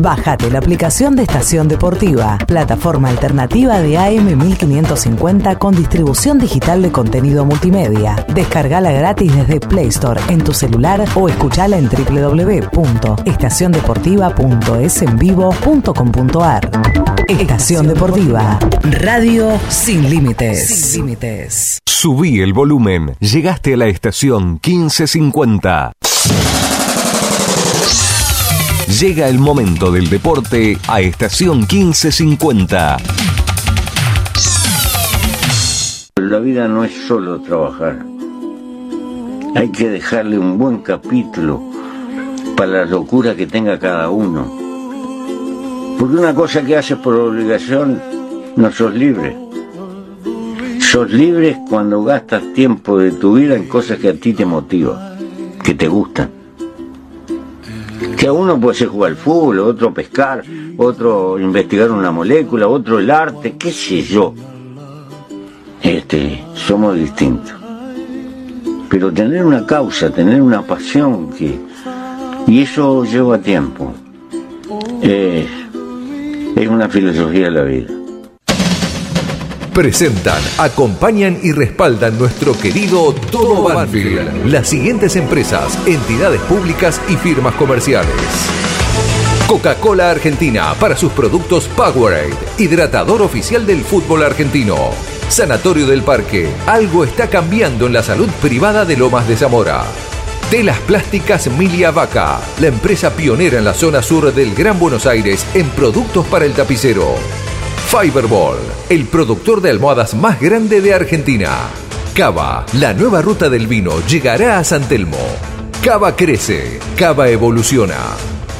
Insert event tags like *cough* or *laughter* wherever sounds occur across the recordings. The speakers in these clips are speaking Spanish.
Bájate la aplicación de Estación Deportiva, plataforma alternativa de AM 1550 con distribución digital de contenido multimedia. Descargala gratis desde Play Store en tu celular o escuchala en www.estaciondeportiva.esenvivo.com.ar. Estación Deportiva, radio sin límites. Sin límites. Subí el volumen. Llegaste a la estación 1550. Llega el momento del deporte a estación 1550. La vida no es solo trabajar. Hay que dejarle un buen capítulo para la locura que tenga cada uno. Porque una cosa que haces por obligación, no sos libre. Sos libre cuando gastas tiempo de tu vida en cosas que a ti te motivan, que te gustan. Que a uno puede ser jugar al fútbol, otro pescar, otro investigar una molécula, otro el arte, qué sé yo. Este, somos distintos. Pero tener una causa, tener una pasión que. Y eso lleva tiempo. Es, es una filosofía de la vida. Presentan, acompañan y respaldan nuestro querido Todo Banfield. Las siguientes empresas, entidades públicas y firmas comerciales. Coca-Cola Argentina para sus productos Powerade, hidratador oficial del fútbol argentino. Sanatorio del Parque, algo está cambiando en la salud privada de Lomas de Zamora. Telas Plásticas Milia Vaca, la empresa pionera en la zona sur del Gran Buenos Aires en productos para el tapicero. Fiberball, el productor de almohadas más grande de Argentina. Cava, la nueva ruta del vino llegará a San Telmo. Cava crece, Cava evoluciona.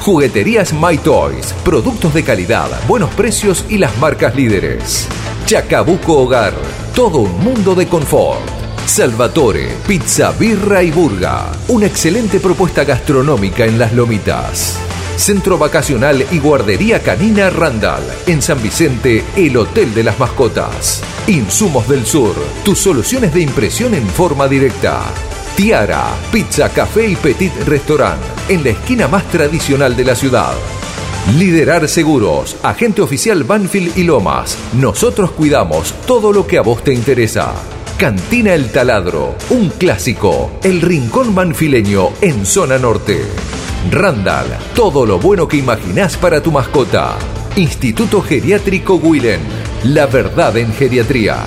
Jugueterías My Toys, productos de calidad, buenos precios y las marcas líderes. Chacabuco Hogar, todo un mundo de confort. Salvatore, pizza, birra y burga. Una excelente propuesta gastronómica en las lomitas. Centro Vacacional y Guardería Canina Randall. En San Vicente, el Hotel de las Mascotas. Insumos del Sur, tus soluciones de impresión en forma directa. Tiara, pizza, café y petit restaurant. En la esquina más tradicional de la ciudad. Liderar Seguros, agente oficial Banfield y Lomas. Nosotros cuidamos todo lo que a vos te interesa. Cantina El Taladro, un clásico, el rincón banfileño en zona norte. Randall, todo lo bueno que imaginás para tu mascota. Instituto Geriátrico Willen, la verdad en geriatría.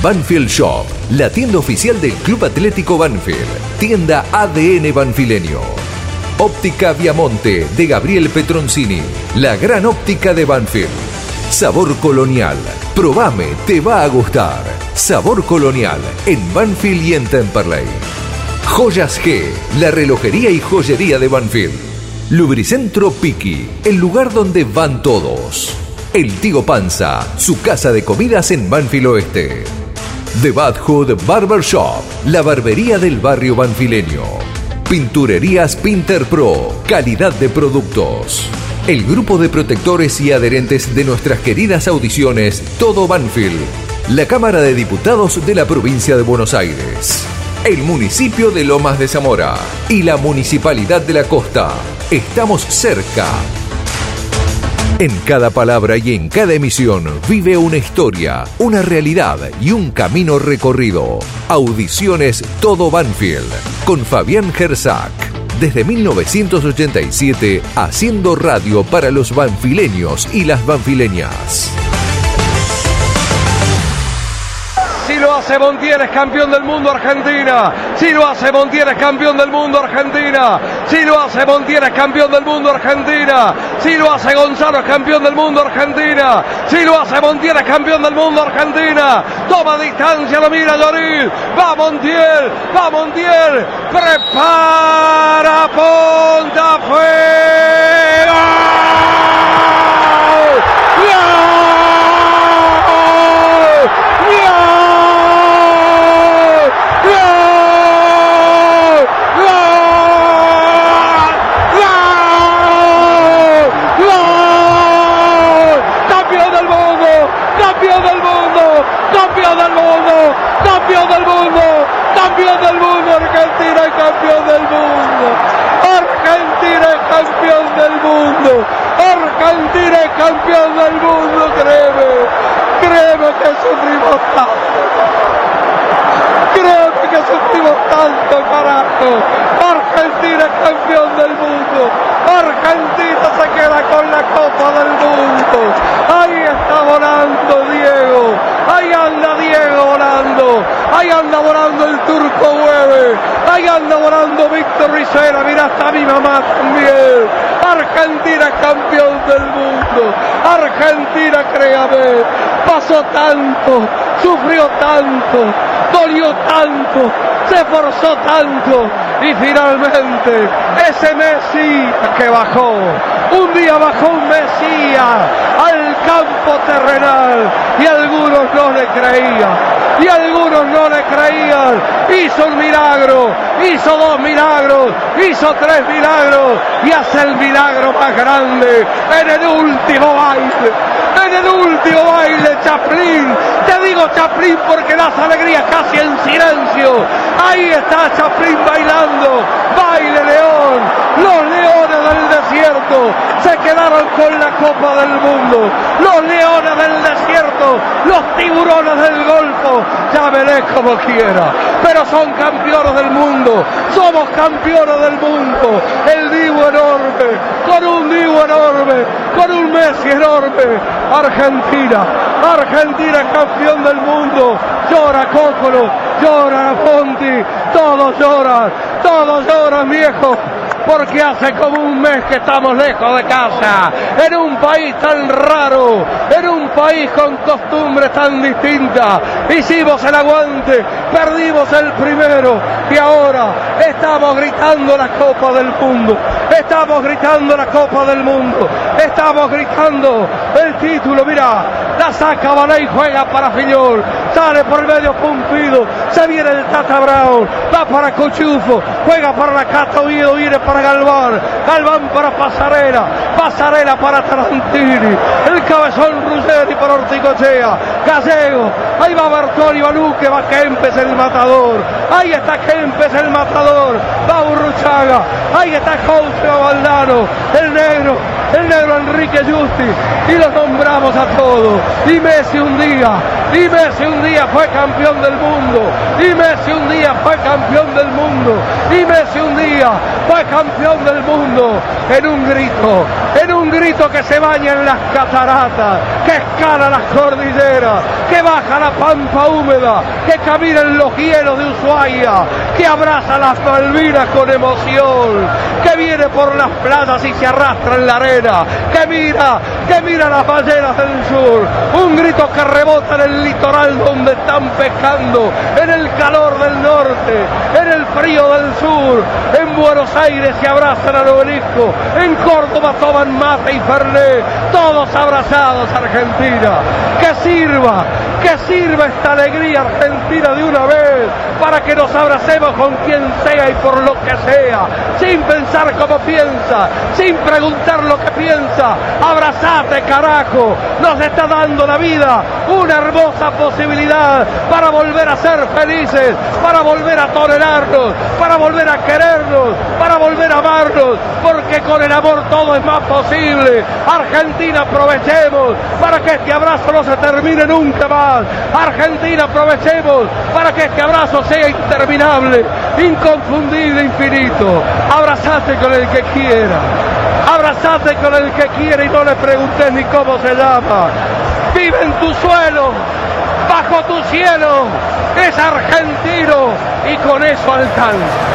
Banfield Shop, la tienda oficial del Club Atlético Banfield, tienda ADN Banfileño. Óptica Viamonte de Gabriel Petroncini, la gran óptica de Banfield. Sabor Colonial, probame, te va a gustar. Sabor Colonial en Banfield y en Temperley. Joyas G, la relojería y joyería de Banfield. Lubricentro Piki, el lugar donde van todos. El Tío Panza, su casa de comidas en Banfield Oeste. The Bad Hood Barber Shop, la barbería del barrio banfileño. Pinturerías Pinter Pro, calidad de productos. El grupo de protectores y adherentes de nuestras queridas audiciones Todo Banfield. La Cámara de Diputados de la provincia de Buenos Aires el municipio de Lomas de Zamora y la Municipalidad de la Costa. Estamos cerca. En cada palabra y en cada emisión vive una historia, una realidad y un camino recorrido. Audiciones Todo Banfield con Fabián Gersak. Desde 1987 haciendo radio para los banfileños y las banfileñas. Hace Montiel es campeón del mundo Argentina. Si lo hace Montiel es campeón del mundo Argentina. Si lo hace Montiel es campeón del mundo Argentina. Si lo hace Gonzalo es campeón del mundo Argentina. Si lo hace Montiel es campeón del mundo Argentina. Toma distancia, lo mira Lloril. Va Montiel, va Montiel. Prepara, punta, fuego. campeón del mundo, campeón del mundo, campeón del mundo, campeón del mundo, campeón del mundo, Argentina es campeón del Argentina es campeón del mundo, campeón del mundo, créeme, créeme que sufrimos tanto. Créeme que sufrimos tanto, carajo. Argentina es campeón del mundo. Argentina se queda con la Copa del Mundo. Ahí está volando Diego. Ahí anda Diego volando. Ahí anda volando el turco Hueve. Ahí anda volando Víctor Ricera. Mira, hasta mi mamá también. Argentina campeón del mundo. Argentina, créame. Pasó tanto. Sufrió tanto. Dolió tanto. Se esforzó tanto y finalmente ese Messi que bajó, un día bajó un Mesías al campo terrenal y algunos no le creían, y algunos no le creían, hizo un milagro, hizo dos milagros, hizo tres milagros y hace el milagro más grande en el último baile en el último baile, Chaplin. Te digo Chaplin porque das alegría casi en silencio. Ahí está Chaplin bailando. Baile León. Los leones del desierto se quedaron con la Copa del Mundo. Los leones del desierto, los tiburones del Golfo. Llámele como quiera. Pero son campeones del mundo. Somos campeones del mundo. El Divo enorme. Con un Divo enorme. Con un Messi enorme. Argentina. Argentina campeón del mundo. Llora Cócolo. Llora Fonti. Todos lloran. Todos lloran, viejo porque hace como un mes que estamos lejos de casa, en un país tan raro, en un país con costumbres tan distintas. Hicimos el aguante, perdimos el primero y ahora estamos gritando la Copa del Mundo, estamos gritando la Copa del Mundo, estamos gritando el título, mira, la saca y juega para Fillol, sale por medio Pumpido, se viene el Tata Brown, va para Cochufo, juega para la Cata Oviedo, viene para Galván, Galván para Pasarela, Pasarela para Tarantini, el cabezón Ruggeri para Orticochea, Gallego, ahí va Bartoli, Baluque, va Kempes el matador, ahí está Kempes el matador, va Urruchaga, ahí está José Valdano, el negro, el negro Enrique Justi, y los nombramos a todos, y Messi un día, y Messi un día fue campeón del mundo, y Messi un día fue campeón del mundo, y Messi un día fue campeón del mundo en un grito, en un grito que se baña en las cataratas, que escala las cordilleras, que baja la pampa húmeda, que camina en los hielos de Ushuaia, que abraza las Malvinas con emoción, que viene por las playas y se arrastra en la arena, que mira, que mira las ballenas del sur, un grito que rebota en el litoral donde están pescando, en el calor del norte, en el frío del sur, en Buenos Aires se abrazan al obelisco, en Córdoba toman mate y fernet, todos abrazados Argentina, que sirva, que sirva esta alegría argentina de una vez, para que nos abracemos con quien sea y por lo que sea, sin pensar como piensa, sin preguntar lo que piensa, abrazate carajo, nos está dando la vida una hermosa posibilidad para volver a ser felices, para volver a tolerarnos, para volver a querernos, para volver a amarnos, porque con el amor todo es más posible. Argentina, aprovechemos para que este abrazo no se termine nunca más. Argentina, aprovechemos para que este abrazo sea interminable, inconfundible, infinito. Abrazate con el que quiera. Abrazate con el que quiera y no le preguntes ni cómo se llama. Vive en tu suelo, bajo tu cielo. Es argentino y con eso alcanza.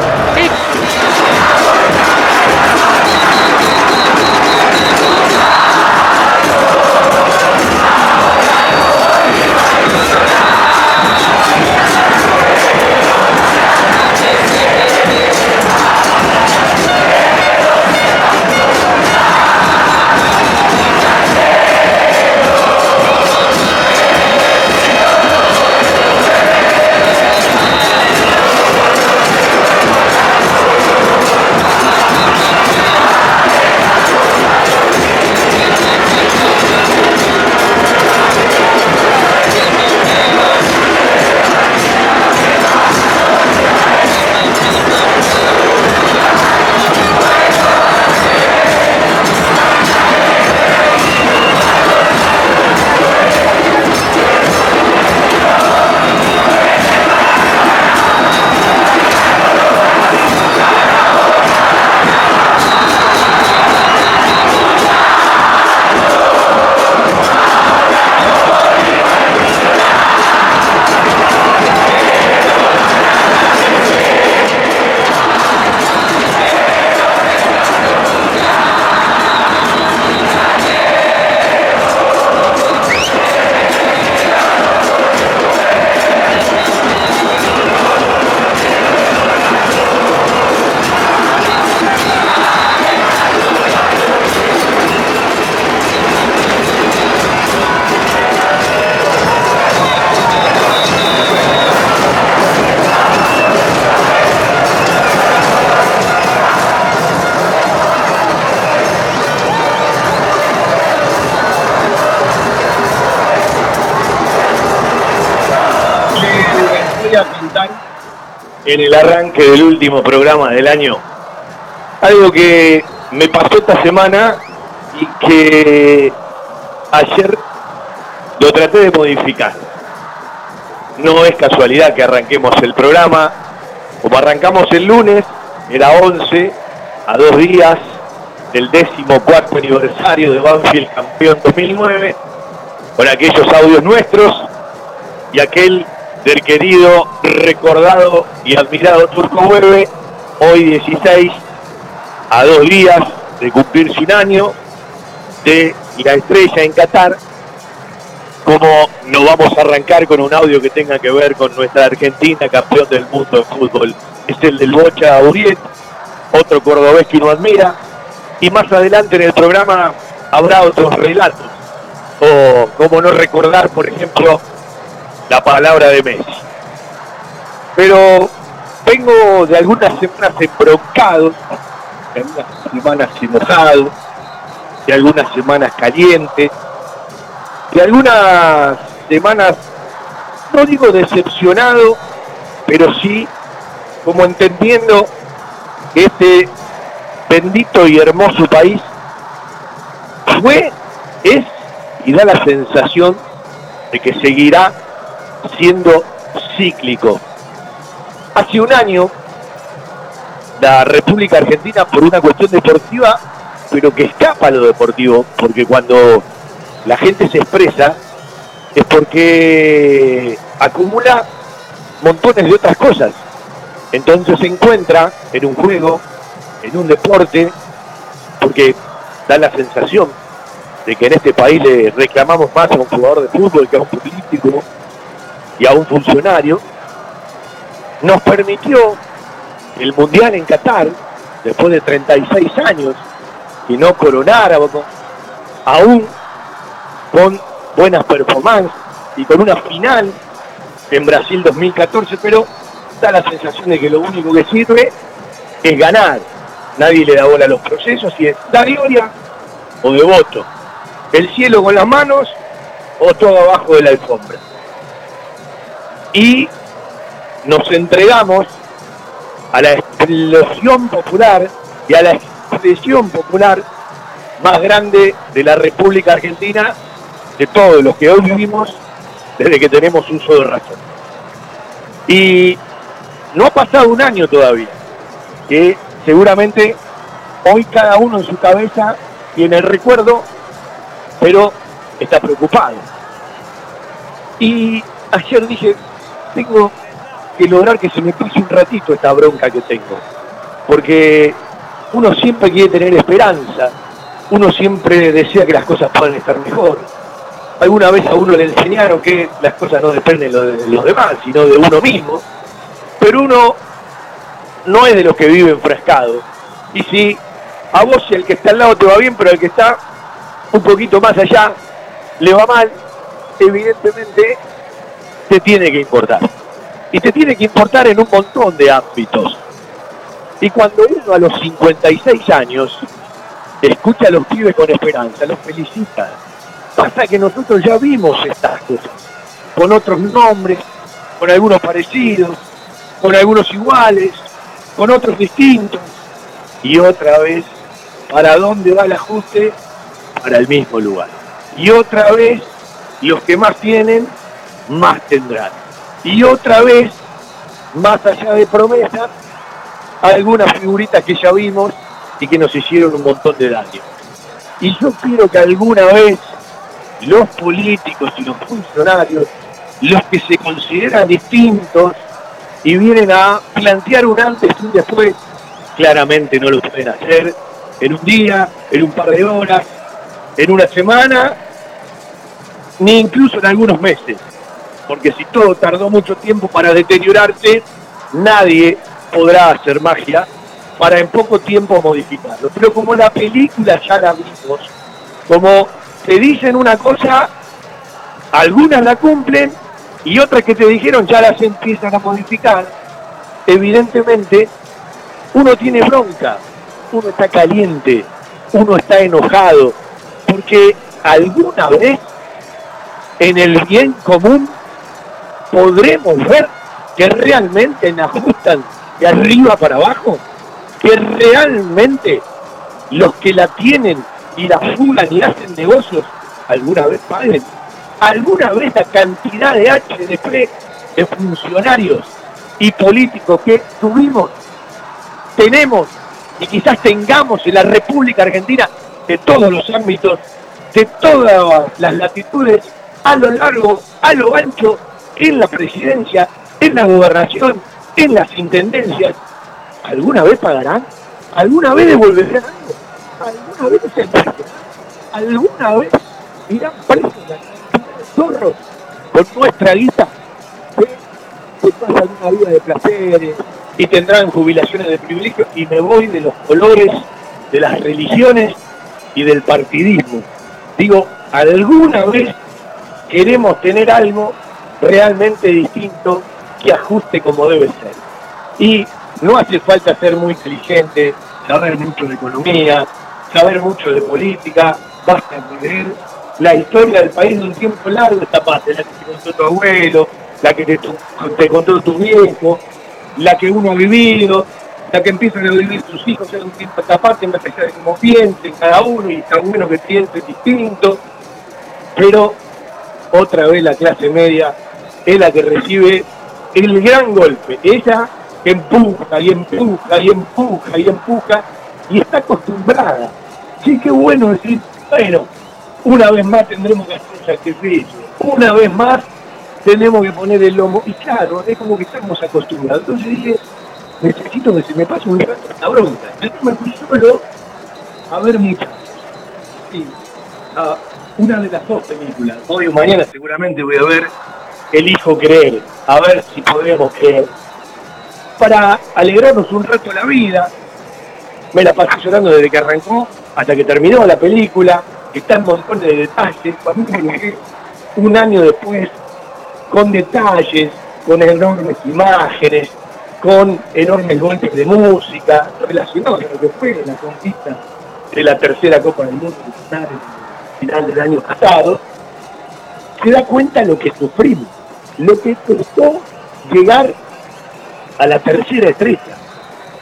En el arranque del último programa del año. Algo que me pasó esta semana y que ayer lo traté de modificar. No es casualidad que arranquemos el programa, como arrancamos el lunes, era 11, a dos días del décimo cuarto aniversario de Banfield campeón 2009, con aquellos audios nuestros y aquel del querido, recordado y admirado Turco Hueve, hoy 16, a dos días de cumplirse un año de la estrella en Qatar, como nos vamos a arrancar con un audio que tenga que ver con nuestra Argentina, campeón del mundo de fútbol. Es el del Bocha Uriet, otro cordobés que nos admira, y más adelante en el programa habrá otros relatos, o como no recordar, por ejemplo, la palabra de Messi. Pero vengo de algunas semanas embroncados, de algunas semanas enojado, de algunas semanas calientes, de algunas semanas, no digo decepcionado, pero sí como entendiendo que este bendito y hermoso país fue, es y da la sensación de que seguirá siendo cíclico. Hace un año, la República Argentina, por una cuestión deportiva, pero que escapa lo deportivo, porque cuando la gente se expresa, es porque acumula montones de otras cosas. Entonces se encuentra en un juego, en un deporte, porque da la sensación de que en este país le reclamamos más a un jugador de fútbol que a un político, y a un funcionario, nos permitió el Mundial en Qatar, después de 36 años, y no coronáramos, aún con buenas performances y con una final en Brasil 2014, pero da la sensación de que lo único que sirve es ganar. Nadie le da bola a los procesos y es da gloria o de voto. El cielo con las manos o todo abajo de la alfombra y nos entregamos a la explosión popular y a la expresión popular más grande de la República Argentina, de todos los que hoy vivimos desde que tenemos uso de razón. Y no ha pasado un año todavía, que seguramente hoy cada uno en su cabeza tiene el recuerdo, pero está preocupado. Y ayer dije, tengo que lograr que se me pase un ratito esta bronca que tengo. Porque uno siempre quiere tener esperanza, uno siempre desea que las cosas puedan estar mejor. Alguna vez a uno le enseñaron que las cosas no dependen de los demás, sino de uno mismo. Pero uno no es de los que vive enfrascado. Y si a vos el que está al lado te va bien, pero el que está un poquito más allá le va mal, evidentemente te tiene que importar. Y te tiene que importar en un montón de ámbitos. Y cuando uno a los 56 años escucha a los pibes con esperanza, los felicita. Pasa que nosotros ya vimos estas cosas, con otros nombres, con algunos parecidos, con algunos iguales, con otros distintos. Y otra vez, ¿para dónde va el ajuste? Para el mismo lugar. Y otra vez, los que más tienen más tendrán. Y otra vez, más allá de promesas, algunas figuritas que ya vimos y que nos hicieron un montón de daño. Y yo quiero que alguna vez los políticos y los funcionarios, los que se consideran distintos y vienen a plantear un antes y un después, claramente no lo pueden hacer en un día, en un par de horas, en una semana, ni incluso en algunos meses porque si todo tardó mucho tiempo para deteriorarse, nadie podrá hacer magia para en poco tiempo modificarlo. Pero como la película ya la vimos, como te dicen una cosa, algunas la cumplen y otras que te dijeron ya las empiezan a modificar, evidentemente uno tiene bronca, uno está caliente, uno está enojado, porque alguna vez en el bien común podremos ver que realmente la ajustan de arriba para abajo, que realmente los que la tienen y la fugan y hacen negocios alguna vez paguen, alguna vez la cantidad de HDP de funcionarios y políticos que tuvimos, tenemos y quizás tengamos en la República Argentina de todos los ámbitos, de todas las latitudes, a lo largo, a lo ancho, en la presidencia, en la gobernación, en las intendencias, ¿alguna vez pagarán? ¿Alguna vez devolverán algo? ¿Alguna vez se ¿Alguna vez irán presos zorros con nuestra guita? que pasan una vida de placeres y tendrán jubilaciones de privilegio y me voy de los colores de las religiones y del partidismo. Digo, alguna vez queremos tener algo realmente distinto que ajuste como debe ser. Y no hace falta ser muy inteligente, saber mucho de economía, saber mucho de política, basta leer la historia del país de un tiempo largo, esta parte, la que te contó tu abuelo, la que te, contó tu viejo, la que uno ha vivido, la que empiezan a vivir sus hijos en un tiempo esta parte, más allá de cómo piensen cada uno, y está bueno que piensen distinto, pero otra vez la clase media es la que recibe el gran golpe. Ella empuja y empuja y empuja y empuja y está acostumbrada. Sí, qué bueno decir, bueno, una vez más tendremos que hacer un sacrificio, una vez más tenemos que poner el lomo. Y claro, es como que estamos acostumbrados. Entonces dije, necesito que se me pase un rato la bronca. Entonces me fui solo a ver muchas. Sí, una de las dos películas. Hoy o mañana seguramente voy a ver El Hijo Creer. A ver si podemos creer. Para alegrarnos un rato la vida. Me la pasé llorando desde que arrancó hasta que terminó la película. Está en montones de detalles. Un año después, con detalles, con enormes imágenes, con enormes golpes de música, relacionados a lo que fue la conquista de la tercera Copa del Mundo final del año pasado, se da cuenta lo que sufrimos, lo que costó llegar a la tercera estrella.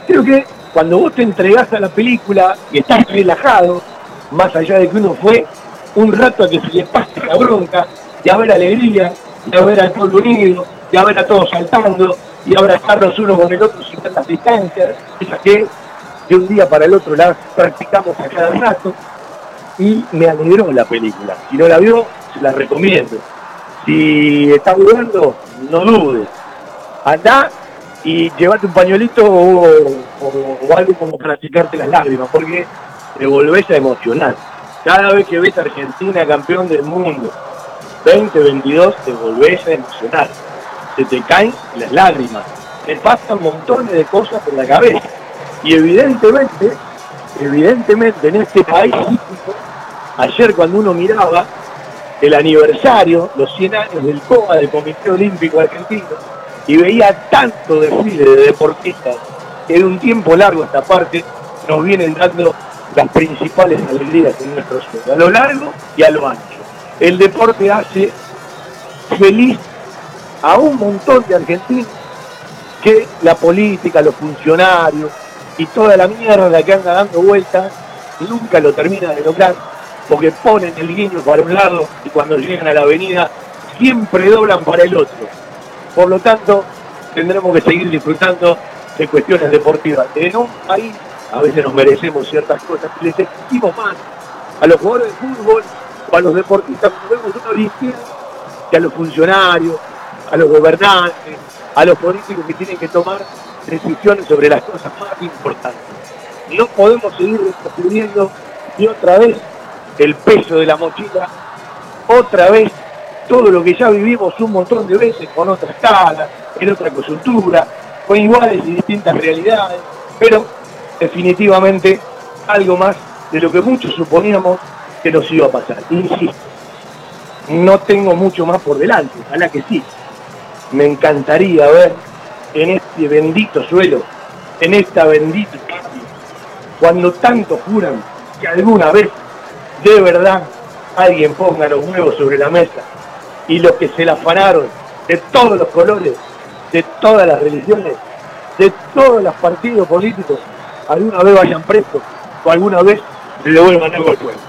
Creo que cuando vos te entregás a la película y estás relajado, más allá de que uno fue un rato a que se le pase la bronca, a ver alegría, a ver al pueblo unido, a ver a todos saltando, y abrazarnos uno con el otro sin tantas distancias, esas que de un día para el otro las practicamos a cada rato, y me alegró la película. Si no la vio, se la recomiendo. Si está dudando, no dudes. Andá y llevate un pañuelito o, algo como para secarte las lágrimas, porque te volvés a emocionar. Cada vez que ves a Argentina campeón del mundo, 2022, te volvés a emocionar. Se te caen las lágrimas. Te pasan montones de cosas por la cabeza. Y evidentemente, evidentemente en este país Ayer cuando uno miraba el aniversario, los 100 años del COA, del Comité Olímpico Argentino, y veía tanto desfile de deportistas que de un tiempo largo esta parte nos vienen dando las principales alegrías en nuestro sueño, a lo largo y a lo ancho. El deporte hace feliz a un montón de argentinos que la política, los funcionarios y toda la mierda que anda dando vueltas nunca lo termina de lograr porque ponen el guiño para un lado y cuando llegan a la avenida siempre doblan para el otro. Por lo tanto, tendremos que seguir disfrutando de cuestiones deportivas. En un país a veces nos merecemos ciertas cosas y les exigimos más a los jugadores de fútbol o a los deportistas, vemos una que a los funcionarios, a los gobernantes, a los políticos que tienen que tomar decisiones sobre las cosas más importantes. No podemos seguir retrocediendo y otra vez el peso de la mochila, otra vez todo lo que ya vivimos un montón de veces con otra escala, en otra coyuntura, con iguales y distintas realidades, pero definitivamente algo más de lo que muchos suponíamos que nos iba a pasar. Insisto, no tengo mucho más por delante, ojalá que sí. Me encantaría ver en este bendito suelo, en esta bendita cuando tanto juran que alguna vez de verdad alguien ponga los huevos sobre la mesa y los que se la afanaron de todos los colores de todas las religiones, de todos los partidos políticos, alguna vez vayan presos o alguna vez le devuelvan algo al pueblo.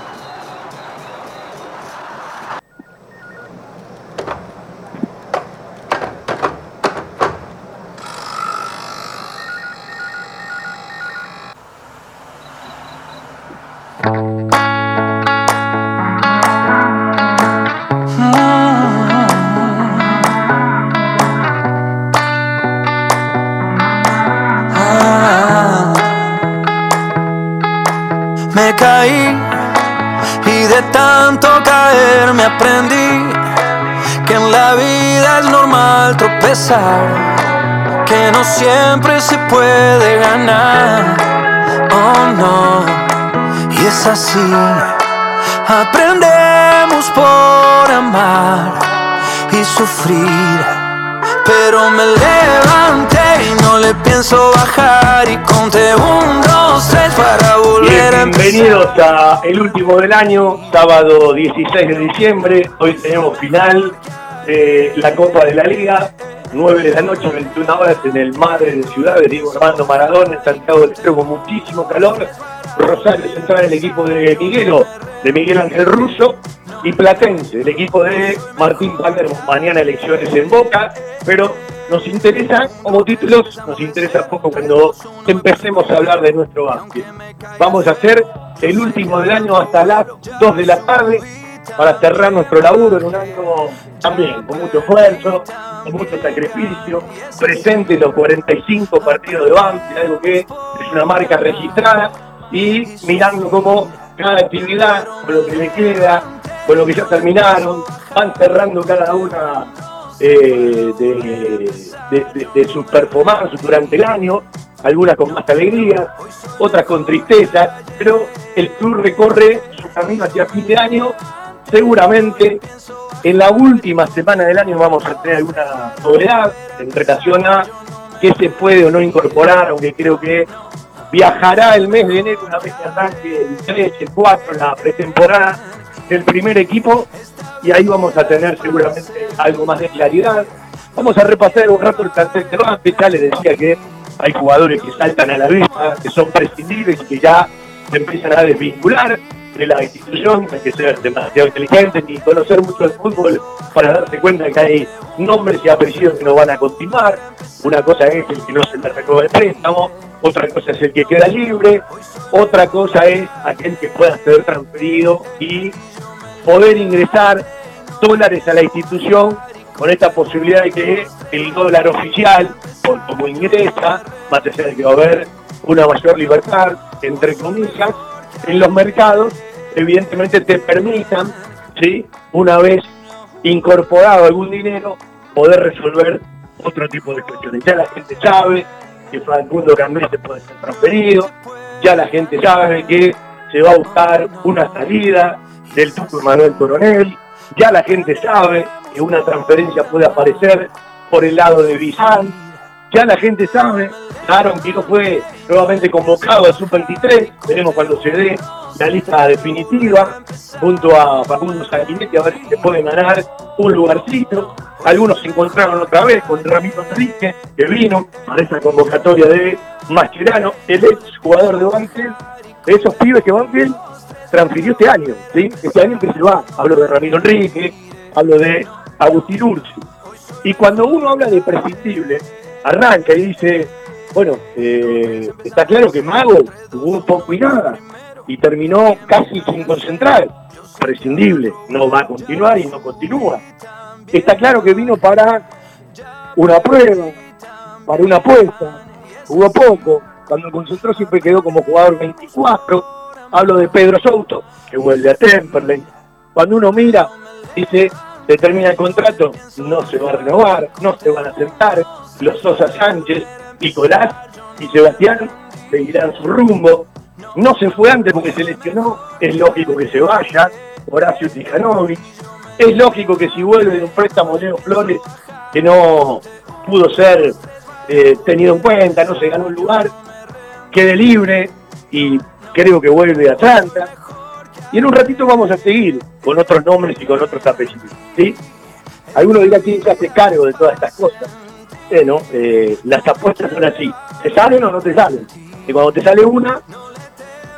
Que no siempre se puede ganar. Oh no, y es así. Aprendemos por amar y sufrir. Pero me levanté y no le pienso bajar y conté un, dos, tres para volver a empezar. Bienvenidos a el último del año, sábado 16 de diciembre. Hoy tenemos final de la Copa de la Liga. 9 de la noche, 21 horas en el Madre de Ciudad de Diego Armando Maradona, en Santiago del Estero con muchísimo calor. Rosario Central, el equipo de Miguelo, de Miguel Ángel Russo, y Platense, el equipo de Martín Palermo. Mañana elecciones en Boca, pero nos interesa como títulos, nos interesa poco cuando empecemos a hablar de nuestro básquet. Vamos a hacer el último del año hasta las 2 de la tarde para cerrar nuestro laburo en un año también con mucho esfuerzo, con mucho sacrificio, presente los 45 partidos de Banfield, algo que es una marca registrada, y mirando cómo cada actividad, con lo que le queda, con lo que ya terminaron, van cerrando cada una eh, de, sus performances durante el año, algunas con más alegría, otras con tristeza, pero el club recorre su camino hacia fin de año seguramente en la última semana del año vamos a tener alguna novedad en relación a qué se puede o no incorporar, aunque creo que viajará el mes de enero una vez que arranque el 3, el 4, la pretemporada del primer equipo y ahí vamos a tener seguramente algo más de claridad. Vamos a repasar un rato el plantel de Banfield, ya les decía que hay jugadores que saltan a la vista, que son prescindibles y que ya se empiezan a desvincular de la institución, hay que ser demasiado inteligente ni conocer mucho el fútbol para darse cuenta que hay nombres y apellidos que no van a continuar. Una cosa es el que no se le renueva el préstamo, otra cosa es el que queda libre, otra cosa es aquel que pueda ser transferido y poder ingresar dólares a la institución con esta posibilidad de que el dólar oficial, como ingresa, va a tener que haber una mayor libertad, entre comillas, en los mercados evidentemente te permitan, ¿sí? una vez incorporado algún dinero, poder resolver otro tipo de cuestiones. Ya la gente sabe que Facundo se puede ser transferido, ya la gente sabe que se va a buscar una salida del Tuco Manuel Coronel, ya la gente sabe que una transferencia puede aparecer por el lado de Bizán, ya la gente sabe, Aaron que no fue nuevamente convocado al Sub-23, veremos cuando se dé la lista definitiva, junto a Facundo Sanguinetti, a ver si se pueden ganar un lugarcito. Algunos se encontraron otra vez con Ramiro Enrique, que vino a esa convocatoria de Mascherano, el ex jugador de Banfield, de esos pibes que Banfield transfirió este año, ¿sí? este año que se va. Hablo de Ramiro Enrique, hablo de Agustín Ursi. Y cuando uno habla de prescindible, arranca y dice, bueno, eh, está claro que Mago un poco y nada, y terminó casi sin concentrar. Prescindible, no va a continuar y no continúa. Está claro que vino para una prueba, para una apuesta, jugó poco, cuando concentró siempre quedó como jugador 24. Hablo de Pedro Souto, que vuelve a Temperley. Cuando uno mira, dice, se termina el contrato, no se va a renovar, no se van a sentar. Los Sosa Sánchez, Nicolás y Sebastián seguirán su rumbo. No se fue antes porque se lesionó, es lógico que se vaya, Horacio Tijanovic. Es lógico que si vuelve de un préstamo Leo Flores, que no pudo ser eh, tenido en cuenta, no se ganó un lugar, quede libre y creo que vuelve a Atlanta. Y en un ratito vamos a seguir con otros nombres y con otros apellidos. ¿sí? Alguno dirá quién se hace cargo de todas estas cosas. Bueno, eh, las apuestas son así. ¿Te salen o no te salen? Y cuando te sale una,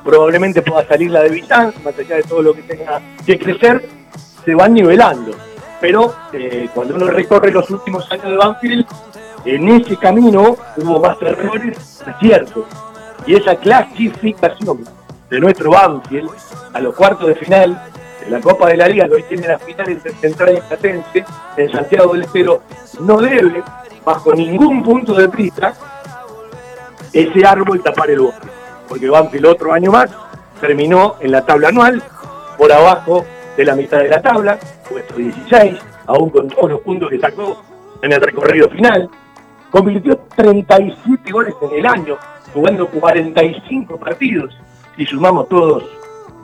probablemente pueda salir la de Bizán, más allá de todo lo que tenga que crecer, se van nivelando. Pero eh, cuando uno recorre los últimos años de Banfield, en ese camino hubo más errores cierto. Y esa clasificación de nuestro Banfield a los cuartos de final de la Copa de la Liga, que hoy tiene la final entre Central y Platense, en Santiago del Estero, no debe, bajo ningún punto de vista, ese árbol tapar el bosque. Porque Banfield otro año más terminó en la tabla anual, por abajo de la mitad de la tabla, puesto 16, aún con todos los puntos que sacó en el recorrido final. Convirtió 37 goles en el año, jugando 45 partidos, si sumamos todos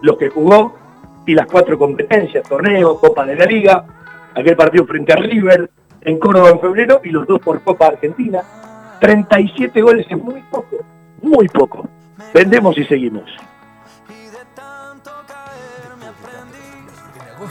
los que jugó y las cuatro competencias, torneo, Copa de la Liga, aquel partido frente a River en Córdoba en febrero y los dos por Copa Argentina. 37 goles es muy poco, muy poco. Vendemos y seguimos.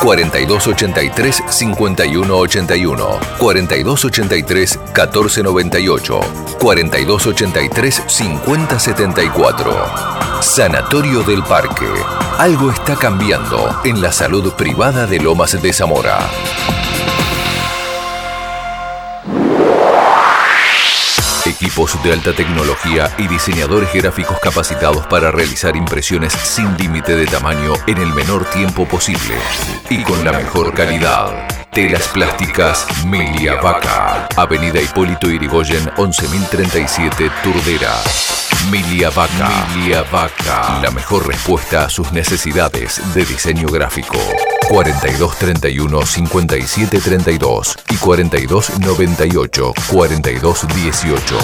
4283-5181, 4283-1498, 4283-5074. Sanatorio del Parque. Algo está cambiando en la salud privada de Lomas de Zamora. Equipos de alta tecnología y diseñadores gráficos capacitados para realizar impresiones sin límite de tamaño en el menor tiempo posible y con la mejor calidad. Telas Plásticas Milia Vaca. Avenida Hipólito Irigoyen 11037 Turdera. Milia Vaca. Milia Vaca. La mejor respuesta a sus necesidades de diseño gráfico. 4231 5732 y 4298 4218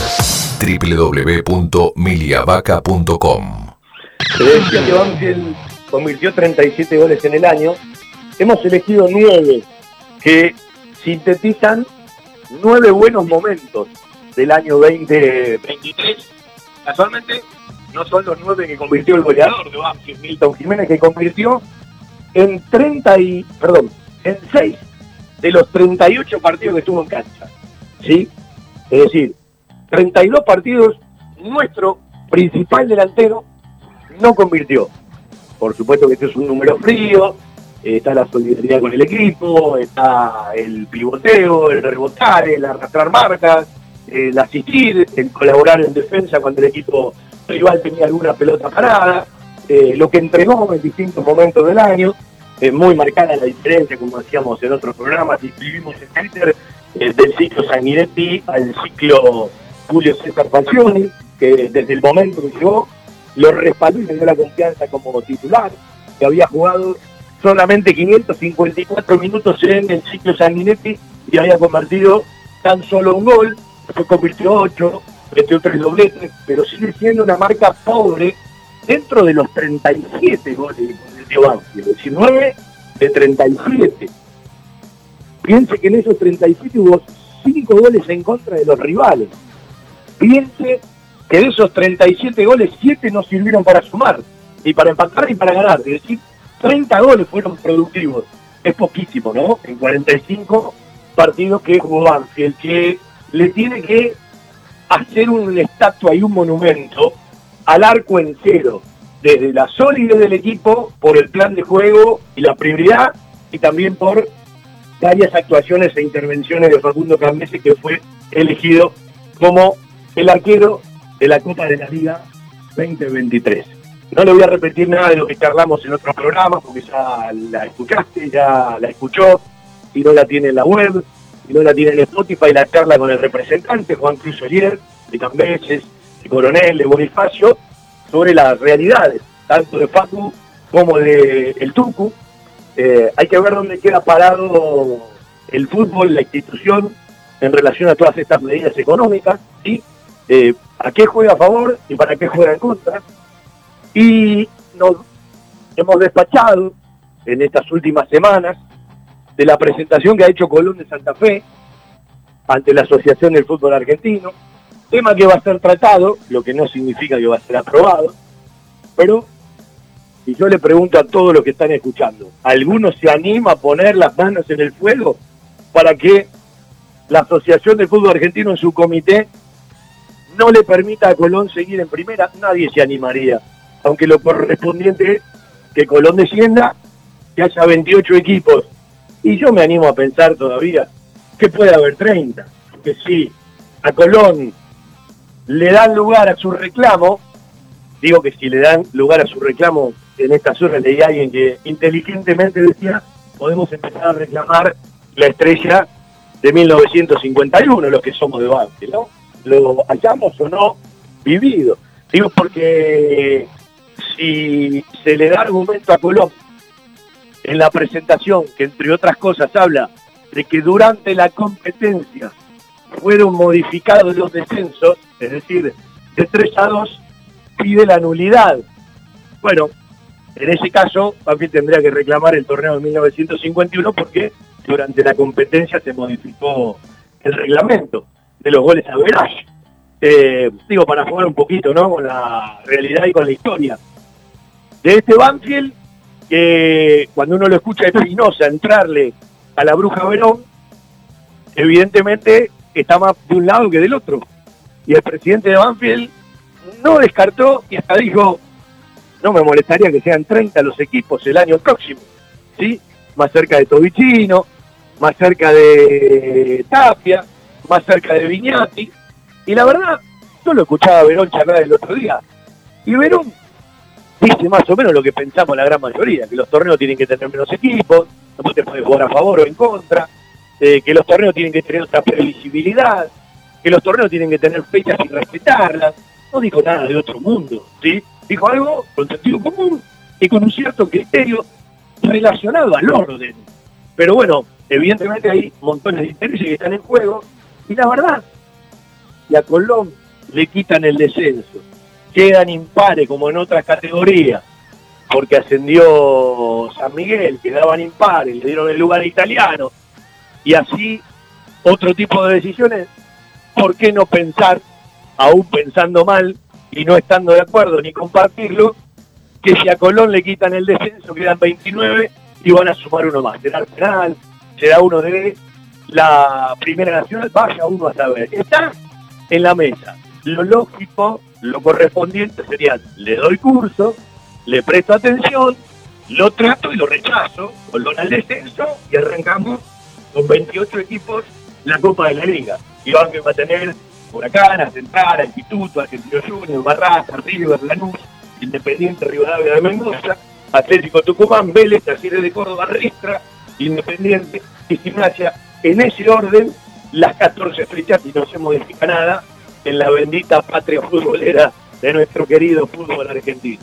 www.miliavaca.com Se decía que Banfield convirtió 37 goles en el año. Hemos elegido 9 que sintetizan 9 buenos momentos del año 2023. Casualmente no son los 9 que convirtió el goleador de Banfield, Milton Jiménez, que convirtió en 30 y, perdón, en 6 de los 38 partidos que estuvo en cancha. ¿Sí? Es decir, 32 partidos, nuestro principal delantero no convirtió. Por supuesto que este es un número frío, está la solidaridad con el equipo, está el pivoteo, el rebotar, el arrastrar marcas, el asistir, el colaborar en defensa cuando el equipo rival tenía alguna pelota parada, eh, lo que entregó en distintos momentos del año, eh, muy marcada la diferencia, como decíamos en otros programas, escribimos en Twitter, eh, del ciclo Sanguinetti al ciclo Julio César Falcioni, que desde el momento que llegó lo respaldó y le dio la confianza como titular, que había jugado solamente 554 minutos en el ciclo Sanguinetti y había convertido tan solo un gol, se convirtió 8, metió tres dobletes, pero sigue siendo una marca pobre dentro de los 37 goles convirtió Banfield, 19 de 37. Piense que en esos 37 hubo 5 goles en contra de los rivales. Piense que de esos 37 goles, 7 no sirvieron para sumar, ni para empatar ni para ganar. Es decir, 30 goles fueron productivos. Es poquísimo, ¿no? En 45 partidos que jugó Banfield, que le tiene que hacer una estatua y un monumento al arco en cero, desde la solidez del equipo, por el plan de juego y la prioridad, y también por varias actuaciones e intervenciones de Facundo Cambese, que fue elegido como el arquero de la Copa de la Liga 2023. No le voy a repetir nada de lo que charlamos en otros programas, porque ya la escuchaste, ya la escuchó, y no la tiene en la web, y no la tiene en Spotify, la charla con el representante Juan Cruz Olier, de Cambeses, Coronel, de Bonifacio, sobre las realidades, tanto de Facu como de el Tucu. Eh, hay que ver dónde queda parado el fútbol, la institución, en relación a todas estas medidas económicas, y eh, a qué juega a favor y para qué juega en contra. Y nos hemos despachado en estas últimas semanas de la presentación que ha hecho Colón de Santa Fe ante la Asociación del Fútbol Argentino, tema que va a ser tratado, lo que no significa que va a ser aprobado, pero y yo le pregunto a todos los que están escuchando, ¿alguno se anima a poner las manos en el fuego para que la Asociación del Fútbol Argentino en su comité no le permita a Colón seguir en primera? Nadie se animaría, aunque lo correspondiente es que Colón descienda, que haya 28 equipos. Y yo me animo a pensar todavía que puede haber 30, que si a Colón le dan lugar a su reclamo, digo que si le dan lugar a su reclamo en esta zona leí a alguien que inteligentemente decía, podemos empezar a reclamar la estrella de 1951, los que somos de Banfield, ¿no? Lo hayamos o no vivido. Digo porque si se le da argumento a Colón en la presentación, que entre otras cosas habla de que durante la competencia fueron modificados los descensos, es decir, de 3 a 2, pide la nulidad. Bueno, en ese caso, Banfield tendría que reclamar el torneo de 1951 porque durante la competencia se modificó el reglamento de los goles a verage. Eh, digo, para jugar un poquito ¿no? con la realidad y con la historia. De este Banfield, que cuando uno lo escucha Espinosa entrarle a la Bruja Verón, evidentemente está más de un lado que del otro. Y el presidente de Banfield no descartó y hasta dijo, no me molestaría que sean 30 los equipos el año próximo, ¿sí? Más cerca de Tobicino, más cerca de Tapia, más cerca de Viñati. Y la verdad, yo lo escuchaba a Verón charlar el otro día. Y Verón dice más o menos lo que pensamos la gran mayoría, que los torneos tienen que tener menos equipos, no te puedes jugar a favor o en contra, eh, que los torneos tienen que tener otra previsibilidad, que los torneos tienen que tener fechas y respetarlas. No dijo nada de otro mundo, ¿sí? dijo algo con sentido común y con un cierto criterio relacionado al orden. Pero bueno, evidentemente hay montones de intereses que están en juego y la verdad, y a Colón le quitan el descenso, quedan impares como en otras categorías, porque ascendió San Miguel, quedaban impares, le dieron el lugar italiano, y así otro tipo de decisiones, ¿por qué no pensar, aún pensando mal, y no estando de acuerdo ni compartirlo, que si a Colón le quitan el descenso quedan 29 y van a sumar uno más. Será el penal, será uno de la Primera Nacional, vaya uno a saber. Está en la mesa. Lo lógico, lo correspondiente sería, le doy curso, le presto atención, lo trato y lo rechazo, Colón al descenso y arrancamos con 28 equipos la Copa de la Liga. Y van a tener Huracán, Central, Instituto, Argentino Junior, Barraza, River, Lanús, Independiente, Rivadavia de Mendoza, Atlético Tucumán, Vélez, Talleres de Córdoba, Ristra, Independiente y Gimnasia. En ese orden, las 14 fechas y no se modifica nada en la bendita patria futbolera de nuestro querido fútbol argentino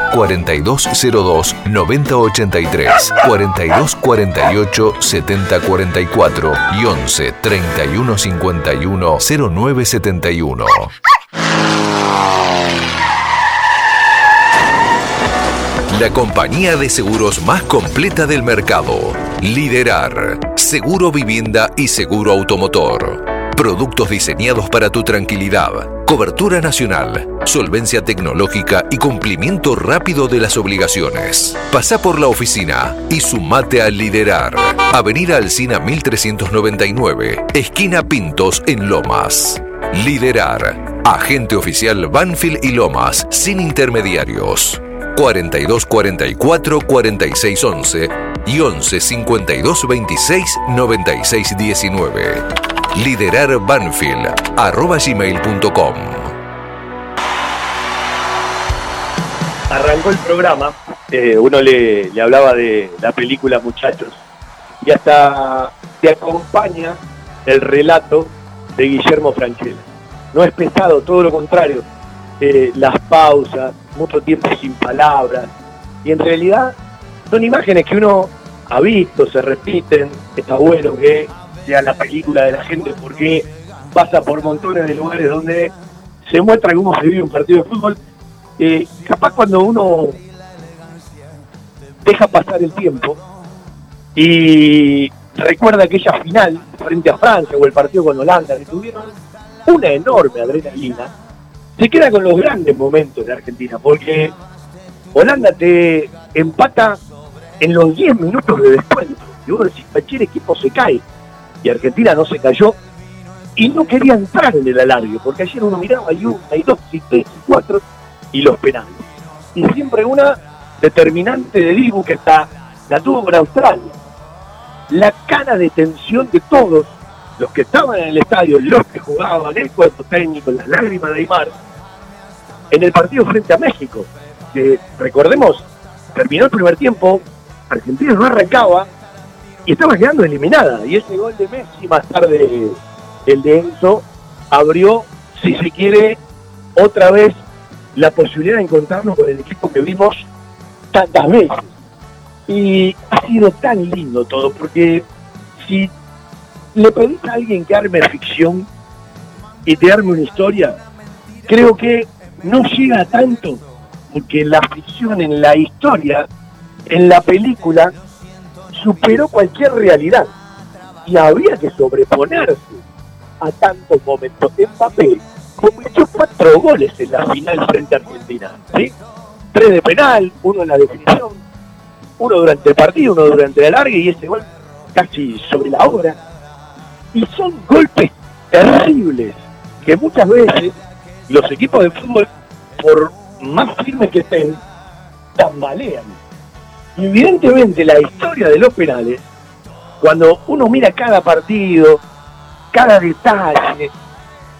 4202 9083, 4248 7044 y 11 3151 0971. La compañía de seguros más completa del mercado. Liderar. Seguro vivienda y seguro automotor. Productos diseñados para tu tranquilidad. Cobertura nacional, solvencia tecnológica y cumplimiento rápido de las obligaciones. Pasa por la oficina y sumate a liderar. Avenida Alcina 1399, esquina Pintos en Lomas. Liderar. Agente oficial Banfield y Lomas, sin intermediarios. 4244 4611 y 11 52 26 96 19. Liderar Banfield. Arrancó el programa, eh, uno le, le hablaba de la película Muchachos, y hasta te acompaña el relato de Guillermo Franchella. No es pesado, todo lo contrario. Eh, las pausas, mucho tiempo sin palabras, y en realidad son imágenes que uno ha visto, se repiten, está bueno que sea la película de la gente porque pasa por montones de lugares donde se muestra cómo se vive un partido de fútbol. Eh, capaz cuando uno deja pasar el tiempo y recuerda aquella final frente a Francia o el partido con Holanda que tuvieron una enorme adrenalina, se queda con los grandes momentos de Argentina, porque Holanda te empata en los 10 minutos de descuento. Y vos decís, cualquier equipo se cae. Y Argentina no se cayó y no quería entrar en el alargue, porque ayer uno miraba, hay una, hay dos, y tres, y cuatro, y los penales. Y siempre una determinante de Dibu que está, la tuvo con Australia. La cara de tensión de todos los que estaban en el estadio, los que jugaban, el cuerpo técnico, las lágrimas de Aymar, en el partido frente a México. Que recordemos, terminó el primer tiempo, Argentina no arrancaba y estaba quedando eliminada. Y ese gol de Messi, más tarde el de Enzo, abrió, si se quiere, otra vez la posibilidad de encontrarnos con el equipo que vimos tantas veces. Y ha sido tan lindo todo, porque si le pedís a alguien que arme ficción y te arme una historia, creo que no llega tanto, porque la ficción en la historia, en la película, superó cualquier realidad. Y había que sobreponerse a tantos momentos. Mbappé cometió cuatro goles en la final frente a Argentina. ¿sí? Tres de penal, uno en la definición, uno durante el partido, uno durante el alargue y ese gol casi sobre la hora. Y son golpes terribles que muchas veces los equipos de fútbol, por más firmes que estén, tambalean. Evidentemente la historia de los penales, cuando uno mira cada partido, cada detalle,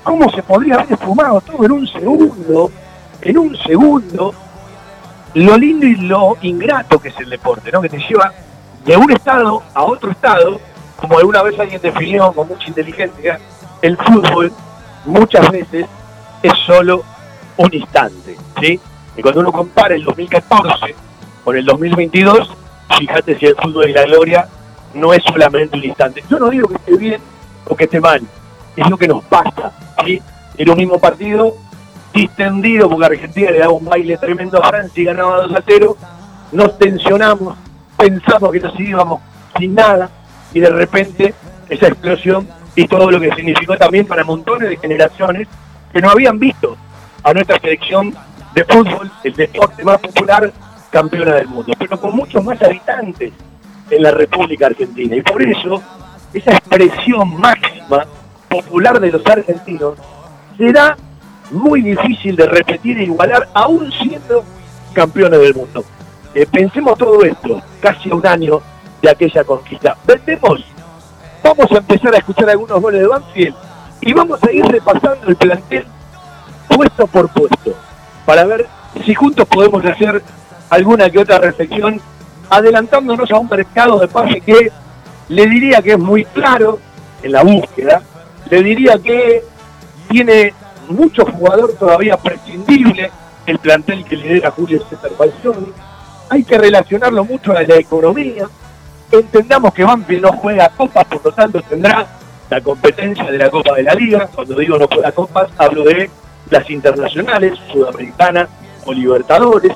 cómo se podría haber esfumado todo en un segundo, en un segundo, lo lindo y lo ingrato que es el deporte, ¿no? Que te lleva de un estado a otro estado, como alguna vez alguien definió con mucha inteligencia, el fútbol muchas veces es solo un instante, ¿sí? Y cuando uno compara el 2014 con el 2022, fíjate si el fútbol y la gloria no es solamente un instante. Yo no digo que esté bien o que esté mal, es lo que nos pasa, ¿sí? En un mismo partido, distendido, porque Argentina le daba un baile tremendo a Francia y ganaba 2 a 0, nos tensionamos, pensamos que nos íbamos sin nada, y de repente esa explosión y todo lo que significó también para montones de generaciones que no habían visto a nuestra selección de fútbol, el deporte más popular, campeona del mundo, pero con muchos más habitantes en la República Argentina. Y por eso, esa expresión máxima popular de los argentinos será muy difícil de repetir e igualar, aún siendo campeones del mundo. Eh, pensemos todo esto, casi un año de aquella conquista. Vendemos, vamos a empezar a escuchar algunos goles de Banfield y vamos a ir repasando el plantel puesto por puesto, para ver si juntos podemos hacer alguna que otra reflexión, adelantándonos a un mercado de pase que le diría que es muy claro en la búsqueda, le diría que tiene mucho jugador todavía prescindible, el plantel que lidera Julio César Balsoni, hay que relacionarlo mucho a la economía, entendamos que Banfield no juega copas, por lo tanto tendrá la competencia de la Copa de la Liga, cuando digo no juega copas, hablo de las internacionales, Sudamericana o Libertadores.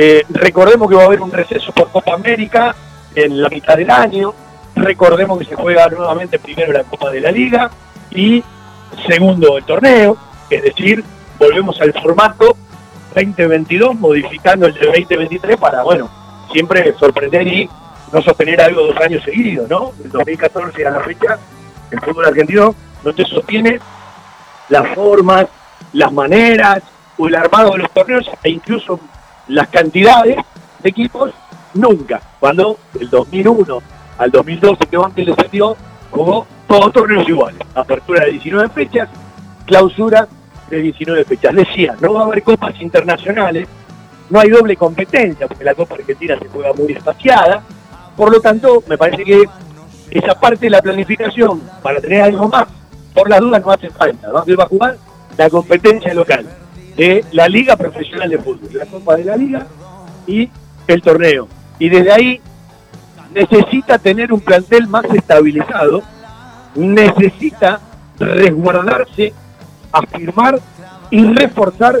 Eh, recordemos que va a haber un receso por Copa América en la mitad del año. Recordemos que se juega nuevamente primero la Copa de la Liga y segundo el torneo, es decir, volvemos al formato 2022 modificando el de 2023 para, bueno, siempre sorprender y no sostener algo dos años seguidos, ¿no? El 2014 a la fecha, el fútbol argentino no te sostiene las formas, las maneras o el armado de los torneos e incluso las cantidades de equipos nunca. Cuando el 2001 al 2012 que Banfield descendió, jugó todos torneos iguales. Apertura de 19 fechas, clausura de 19 fechas. Decía, no va a haber copas internacionales, no hay doble competencia, porque la Copa Argentina se juega muy espaciada. Por lo tanto, me parece que esa parte de la planificación, para tener algo más, por las dudas no hace falta. ¿no? va a jugar la competencia local de la Liga Profesional de Fútbol, la Copa de la Liga y el torneo. Y desde ahí necesita tener un plantel más estabilizado, necesita resguardarse, afirmar y reforzar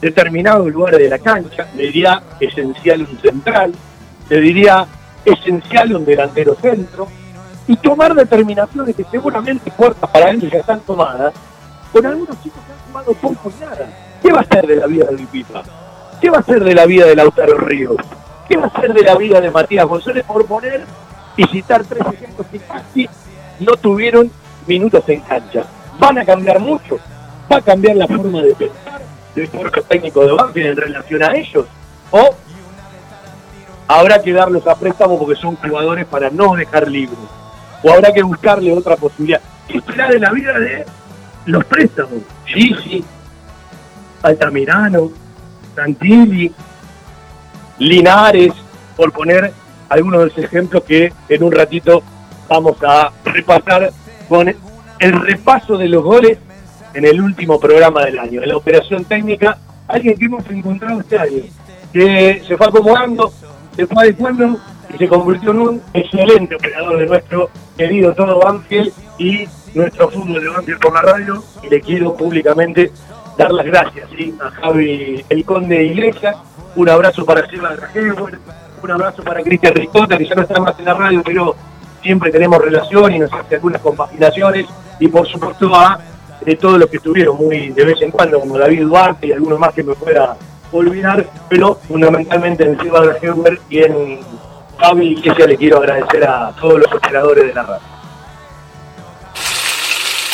determinados lugares de la cancha. Le diría esencial un central, le diría esencial un delantero centro, y tomar determinaciones que seguramente puertas para ellos ya están tomadas, con algunos chicos que han jugado poco y nada. ¿Qué va a ser de la vida de Pipa? ¿Qué va a ser de la vida de Lautaro Ríos? ¿Qué va a ser de la vida de Matías González por poner y citar tres ejemplos que casi no tuvieron minutos en cancha? ¿Van a cambiar mucho? ¿Va a cambiar la forma de pensar del cuerpo técnico de Banfield en relación a ellos? ¿O habrá que darlos a préstamo porque son jugadores para no dejar libres? ¿O habrá que buscarle otra posibilidad? ¿Qué será de la vida de los préstamos? Sí, sí. Altamirano, Santilli, Linares, por poner algunos de los ejemplos que en un ratito vamos a repasar con el repaso de los goles en el último programa del año, en la operación técnica, alguien que hemos encontrado este año, que se fue acomodando, se fue adecuando y se convirtió en un excelente operador de nuestro querido Todo Banfield y nuestro fútbol de Banfield por la radio. Y le quiero públicamente dar las gracias a Javi El Conde Iglesias. Un abrazo para Silva Rajever, un abrazo para Cristian Ricota, que ya no está más en la radio, pero siempre tenemos relación y nos hace algunas compaginaciones. Y por supuesto a de todos los que estuvieron muy de vez en cuando, como David Duarte y algunos más que me pueda olvidar, pero fundamentalmente en Silva Rajever y en Javi Iglesias le quiero agradecer a todos los operadores de la radio.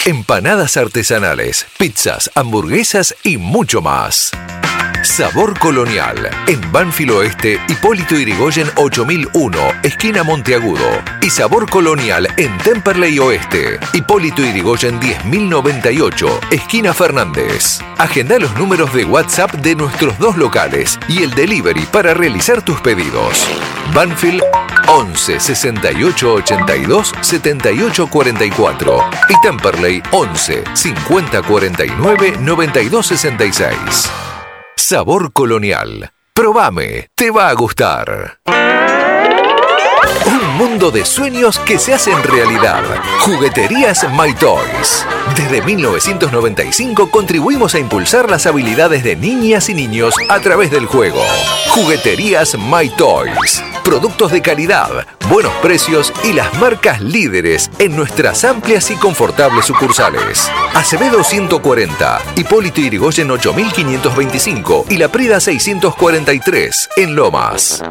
Empanadas artesanales, pizzas, hamburguesas y mucho más. Sabor Colonial, en Banfield Oeste, Hipólito Irigoyen 8001, esquina Monteagudo. Y Sabor Colonial en Temperley Oeste, Hipólito Irigoyen 10098, esquina Fernández. Agenda los números de WhatsApp de nuestros dos locales y el delivery para realizar tus pedidos. Banfield 11 68 82 78 44 y Temperley 11 50 49 92 66. Sabor colonial. Probame, te va a gustar. Un mundo de sueños que se hacen realidad. Jugueterías My Toys. Desde 1995 contribuimos a impulsar las habilidades de niñas y niños a través del juego. Jugueterías My Toys. Productos de calidad, buenos precios y las marcas líderes en nuestras amplias y confortables sucursales. Acevedo 140, Hipólito Irigoyen 8525 y La Prida 643 en Lomas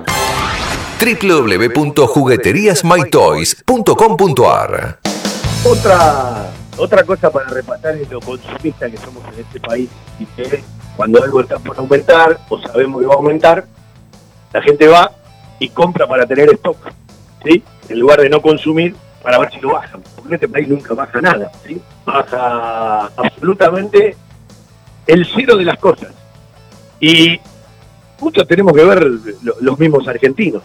www.jugueteriasmytoys.com.ar Otra, otra cosa para repasar es lo consumista que somos en este país y que cuando algo está por aumentar o sabemos que va a aumentar, la gente va y compra para tener stock, ¿sí? En lugar de no consumir para ver si lo bajan, porque en este país nunca baja nada, ¿sí? Baja absolutamente el cero de las cosas. Y muchos tenemos que ver los mismos argentinos.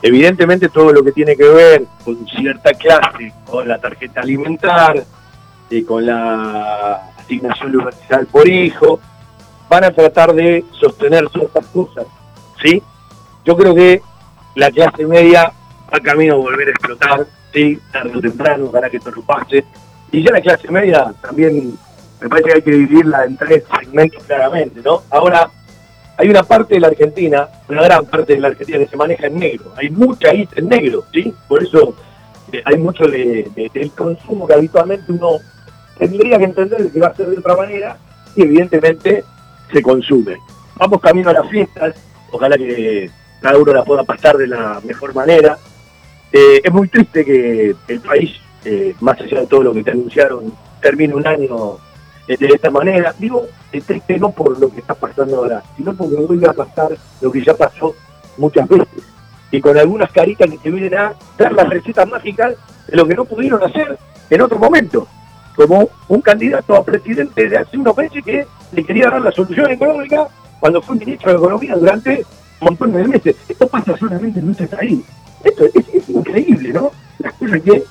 Evidentemente todo lo que tiene que ver con cierta clase, con la tarjeta alimentar, y con la asignación universal por hijo, van a tratar de sostener ciertas cosas, ¿sí? Yo creo que la clase media va camino a volver a explotar, ¿sí? Tarde o temprano, para que esto lo pase. Y ya la clase media también me parece que hay que dividirla en tres segmentos claramente, ¿no? Ahora, hay una parte de la Argentina, una gran parte de la Argentina que se maneja en negro. Hay mucha guita en negro, ¿sí? Por eso eh, hay mucho de, del consumo que habitualmente uno tendría que entender que va a ser de otra manera y evidentemente se consume. Vamos camino a las fiestas, ojalá que cada uno la pueda pasar de la mejor manera. Eh, es muy triste que el país, eh, más allá de todo lo que te anunciaron, termine un año de esta manera. Digo, triste no por lo que está pasando ahora, sino porque vuelve a pasar lo que ya pasó muchas veces. Y con algunas caritas que te vienen a dar las recetas mágicas de lo que no pudieron hacer en otro momento, como un candidato a presidente de hace unos meses que le quería dar la solución económica cuando fue ministro de Economía durante montón de meses. Esto pasa solamente en nuestro país. Esto es, increíble, ¿no? Las cosas que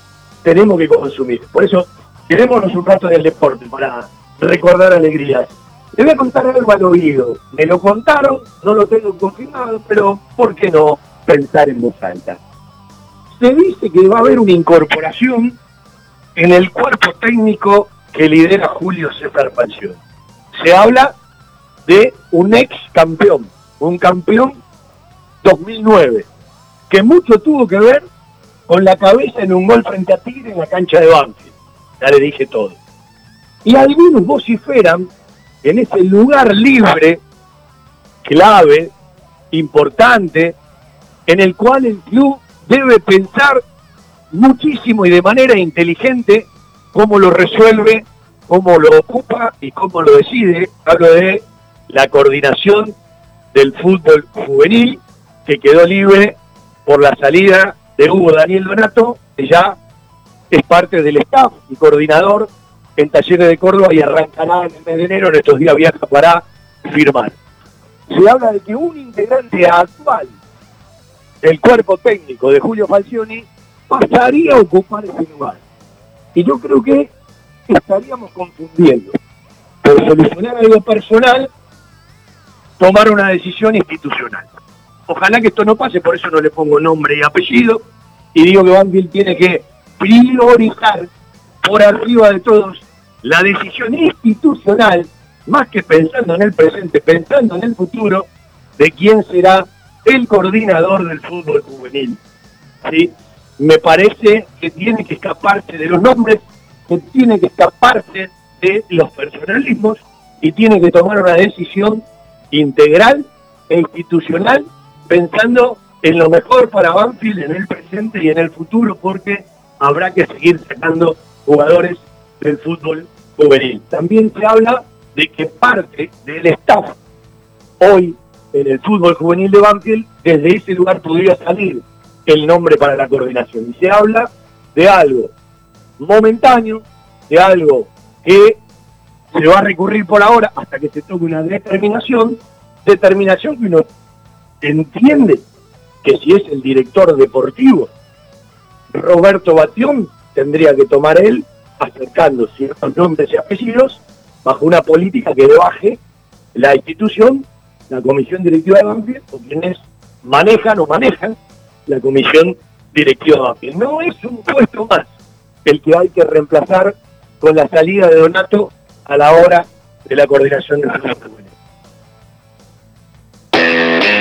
tenemos que consumir. Por eso, queremos un rato del deporte para recordar alegrías. Le voy a contar algo al oído. Me lo contaron, no lo tengo confirmado, pero ¿por qué no pensar en voz alta? Se dice que va a haber una incorporación en el cuerpo técnico que lidera Julio César Panción. Se habla de un ex campeón, un campeón 2009, que mucho tuvo que ver con la cabeza en un gol frente a Tigre en la cancha de Banfield. Ya le dije todo. Y algunos vociferan en ese lugar libre, clave, importante, en el cual el club debe pensar muchísimo y de manera inteligente cómo lo resuelve, cómo lo ocupa y cómo lo decide. Hablo de la coordinación del fútbol juvenil que quedó libre por la salida de Hugo Daniel Donato, que ya es parte del staff y coordinador en Talleres de Córdoba y arrancará en el mes de enero, en estos días viaja para firmar. Se habla de que un integrante actual del cuerpo técnico de Julio Falcioni pasaría a ocupar ese lugar. Y yo creo que estaríamos confundiendo por solucionar algo personal, tomar una decisión institucional. Ojalá que esto no pase, por eso no le pongo nombre y apellido, y digo que Banfield tiene que priorizar por arriba de todos la decisión institucional, más que pensando en el presente, pensando en el futuro, de quién será el coordinador del fútbol juvenil. ¿sí? Me parece que tiene que escaparse de los nombres, que tiene que escaparse de los personalismos y tiene que tomar una decisión integral e institucional pensando en lo mejor para Banfield en el presente y en el futuro, porque habrá que seguir sacando jugadores del fútbol juvenil. También se habla de que parte del staff hoy en el fútbol juvenil de Banfield, desde ese lugar podría salir el nombre para la coordinación. Y se habla de algo momentáneo, de algo que se va a recurrir por ahora hasta que se tome una determinación, determinación que uno entiende que si es el director deportivo, Roberto Batión, tendría que tomar él, acercando ciertos nombres y apellidos, bajo una política que baje la institución, la comisión directiva de Banfield, o quienes manejan o manejan la comisión directiva de Banfield. No es un puesto más el que hay que reemplazar con la salida de Donato a la hora de la coordinación de los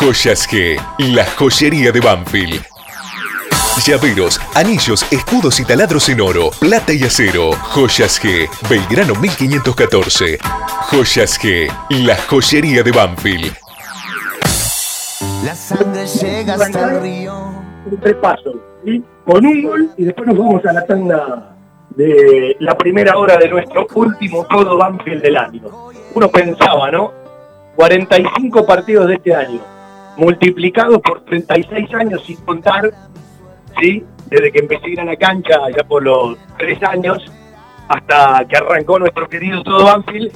Joyas G, la joyería de Banfield. Llaveros, anillos, escudos y taladros en oro, plata y acero. Joyas G, Belgrano 1514. Joyas G, la joyería de Banfield. La sangre llega hasta el río. Un repaso, ¿sí? con un gol y después nos vamos a la tanda de la primera hora de nuestro último todo Banfield del año. Uno pensaba, ¿no? 45 partidos de este año multiplicado por 36 años sin contar, ¿sí? desde que empecé a ir a la cancha, ya por los tres años, hasta que arrancó nuestro querido todo Banfield.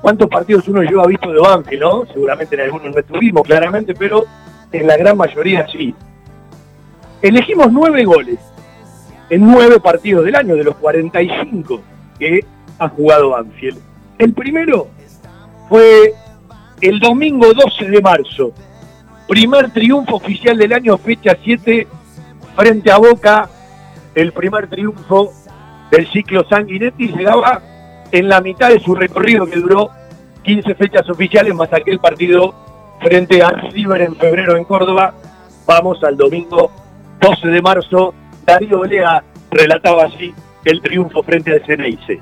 ¿Cuántos partidos uno lleva visto de Banfield, no? Seguramente en algunos no estuvimos, claramente, pero en la gran mayoría sí. Elegimos nueve goles en nueve partidos del año, de los 45 que ha jugado Banfield. El primero fue el domingo 12 de marzo, Primer triunfo oficial del año, fecha 7, frente a Boca. El primer triunfo del ciclo Sanguinetti llegaba en la mitad de su recorrido que duró 15 fechas oficiales más aquel partido frente a River en febrero en Córdoba. Vamos al domingo 12 de marzo. Darío Olea relataba así el triunfo frente al Ceneice.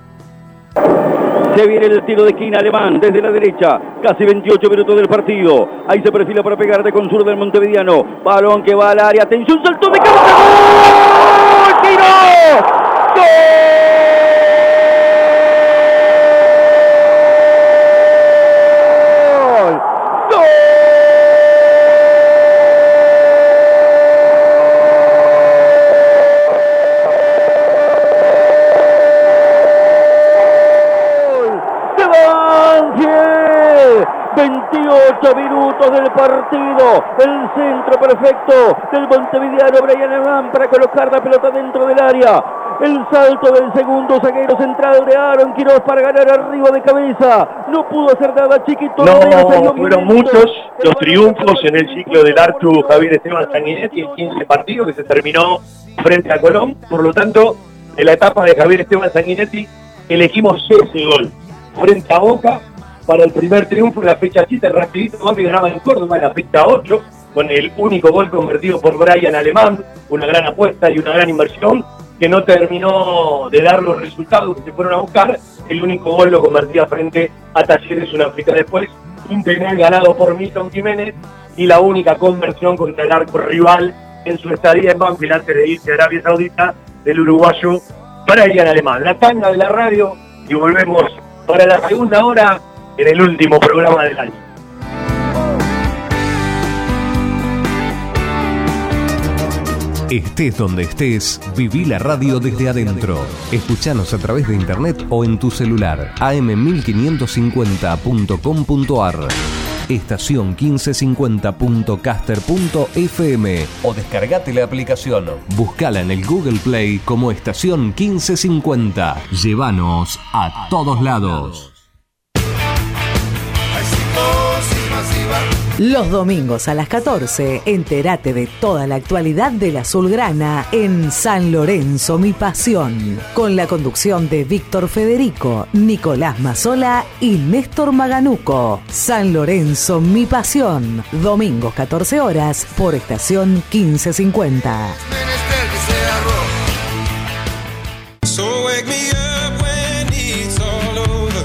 Se viene el tiro de esquina alemán desde la derecha. Casi 28 minutos del partido. Ahí se perfila para pegarte con sur del Montevideano. Balón que va al área. Atención, salto de cabeza. ¡Gol! ¡Tiro! ¡Gol! minutos del partido. El centro perfecto del Montevideano Brian Alemán para colocar la pelota dentro del área. El salto del segundo zaguero central de Aaron Quiroz para ganar arriba de cabeza. No pudo hacer nada, chiquito. No, fueron muchos los triunfos en el ciclo del Artu Javier Esteban Sanguinetti en 15 partidos que se terminó frente a Colón. Por lo tanto, en la etapa de Javier Esteban Sanguinetti elegimos ese gol frente a Boca para el primer triunfo de la fecha 7. Rapidito, Bambi ganaba en Córdoba en la fecha 8, con el único gol convertido por Brian Alemán, una gran apuesta y una gran inversión, que no terminó de dar los resultados que se fueron a buscar. El único gol lo convertía frente a Talleres una fecha después. Un penal ganado por Milton Jiménez y la única conversión contra el arco rival en su estadía en Banfield antes de irse a Arabia Saudita del uruguayo Brian Alemán. La tanga de la radio y volvemos para la segunda hora en el último programa del año. Estés donde estés, viví la radio desde adentro. Escuchanos a través de internet o en tu celular. am1550.com.ar Estación 1550.caster.fm o descargate la aplicación. Búscala en el Google Play como Estación 1550. Llévanos a todos lados. Los domingos a las 14, entérate de toda la actualidad del azulgrana en San Lorenzo, mi pasión, con la conducción de Víctor Federico, Nicolás Mazola y Néstor Maganuco. San Lorenzo, mi pasión, domingos 14 horas por estación 1550.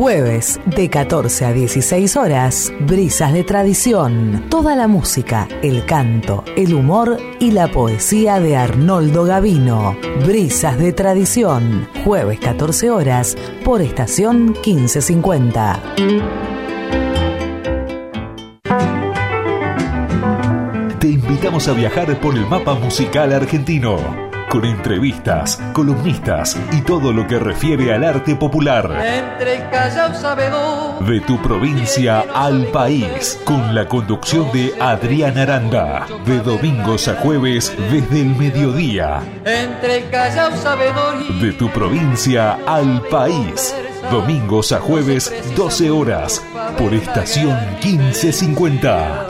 Jueves de 14 a 16 horas, Brisas de Tradición. Toda la música, el canto, el humor y la poesía de Arnoldo Gavino. Brisas de Tradición. Jueves 14 horas por estación 1550. Invitamos a viajar por el mapa musical argentino, con entrevistas, columnistas y todo lo que refiere al arte popular. De tu provincia al país, con la conducción de Adrián Aranda, de domingos a jueves desde el mediodía. De tu provincia al país, domingos a jueves 12 horas, por estación 1550.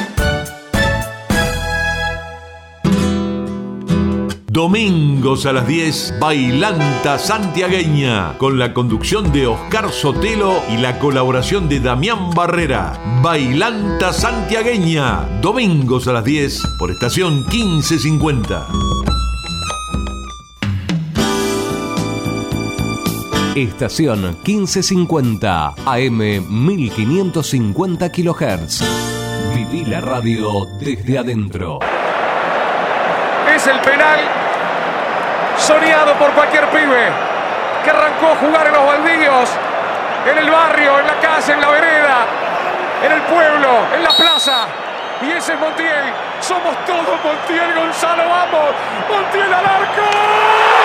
Domingos a las 10, Bailanta Santiagueña, con la conducción de Oscar Sotelo y la colaboración de Damián Barrera. Bailanta Santiagueña, domingos a las 10, por estación 1550. Estación 1550, AM 1550 kHz. Viví la radio desde adentro. Es el penal soñado por cualquier pibe que arrancó a jugar en los baldíos, en el barrio, en la casa, en la vereda, en el pueblo, en la plaza. Y ese es Montiel. Somos todos Montiel, Gonzalo, vamos. Montiel al arco.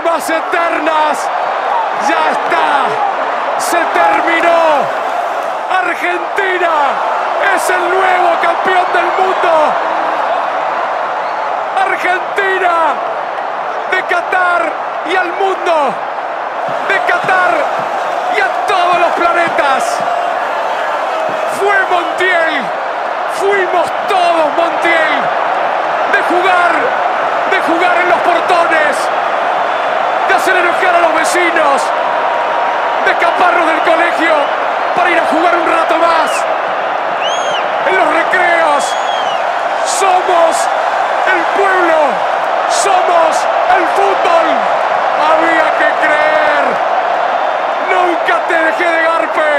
Lágrimas eternas. Ya está. Se terminó. Argentina es el nuevo campeón del mundo. Argentina de Qatar y al mundo. De Qatar y a todos los planetas. Fue Montiel. Fuimos todos Montiel. De jugar, de jugar en los portones. De hacer enojar a los vecinos. De escaparnos del colegio para ir a jugar un rato más. En los recreos. Somos el pueblo. Somos el fútbol. Había que creer. Nunca te dejé de garpe.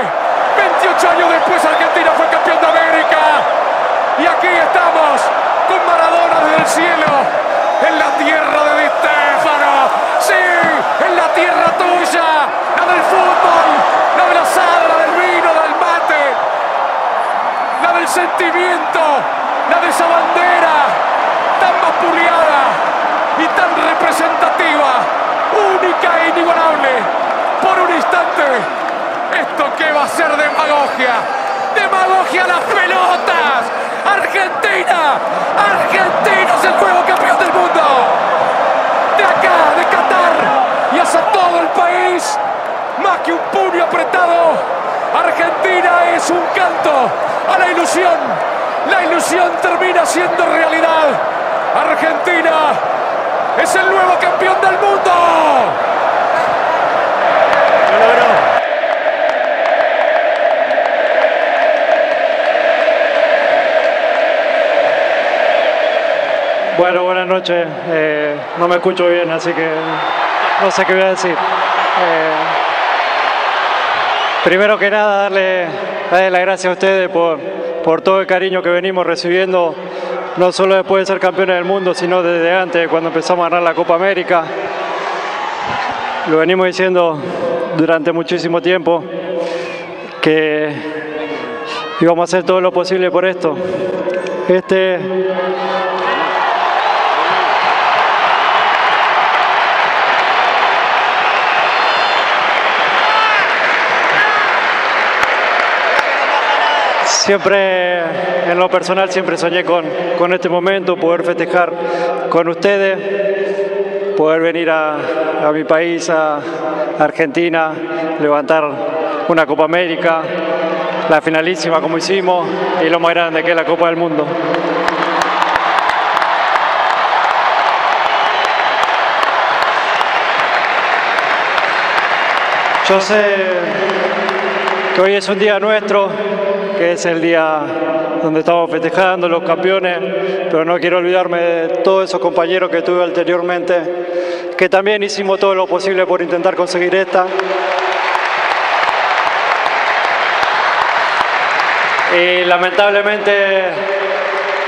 28 años después Argentina fue campeón de América. Y aquí estamos con Maradona desde el cielo. En la tierra de Di. Sí, en la tierra tuya. La del fútbol. La del asado, la del vino, la del mate. La del sentimiento. La de esa bandera. Tan vapuleada y tan representativa. Única e inigualable. Por un instante. ¿Esto qué va a ser demagogia? ¡Demagogia a las pelotas! ¡Argentina! ¡Argentina es el nuevo campeón del mundo! De acá, de Qatar hacia todo el país, más que un puño apretado, Argentina es un canto a la ilusión. La ilusión termina siendo realidad. Argentina es el nuevo campeón del mundo. Lo logró. Bueno, buenas noches. Eh, no me escucho bien, así que no sé qué voy a decir. Eh, primero que nada, darle, darle las gracias a ustedes por, por todo el cariño que venimos recibiendo, no solo después de ser campeones del mundo, sino desde antes, cuando empezamos a ganar la Copa América. Lo venimos diciendo durante muchísimo tiempo, que íbamos a hacer todo lo posible por esto. Este, Siempre, en lo personal, siempre soñé con, con este momento, poder festejar con ustedes, poder venir a, a mi país, a Argentina, levantar una Copa América, la finalísima como hicimos y lo más grande que es la Copa del Mundo. Yo sé que hoy es un día nuestro, que es el día donde estamos festejando los campeones, pero no quiero olvidarme de todos esos compañeros que tuve anteriormente, que también hicimos todo lo posible por intentar conseguir esta. Y lamentablemente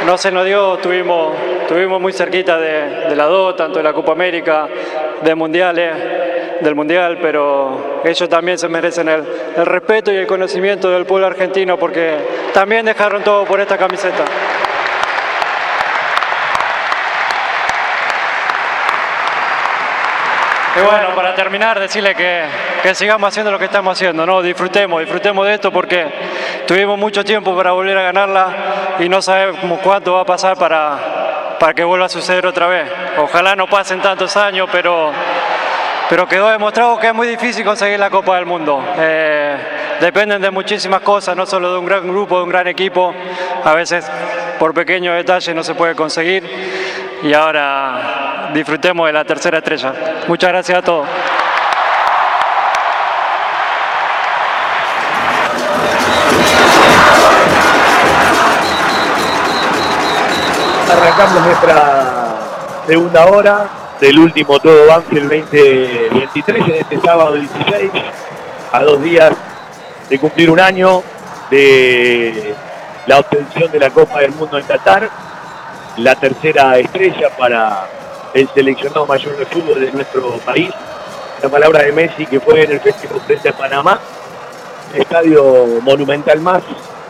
no se nos dio, estuvimos, estuvimos muy cerquita de, de la dos, tanto de la Copa América, de Mundiales del Mundial, pero ellos también se merecen el, el, respeto y el conocimiento del pueblo argentino porque también dejaron todo por esta camiseta. Y bueno, para terminar, decirle que, que, sigamos haciendo lo que estamos haciendo, ¿no? Disfrutemos, disfrutemos de esto porque tuvimos mucho tiempo para volver a ganarla y no sabemos cuánto va a pasar para, para que vuelva a suceder otra vez. Ojalá no pasen tantos años, pero pero quedó demostrado que es muy difícil conseguir la Copa del Mundo. Eh, dependen de muchísimas cosas, no solo de un gran grupo, de un gran equipo. A veces por pequeños detalles no se puede conseguir. Y ahora disfrutemos de la tercera estrella. Muchas gracias a todos. Arrancamos nuestra segunda hora del último Todo Banfield 2023 en este sábado 16, a dos días de cumplir un año de la obtención de la Copa del Mundo en Qatar, la tercera estrella para el seleccionado mayor de fútbol de nuestro país, la palabra de Messi que fue en el festival frente a Panamá, estadio monumental más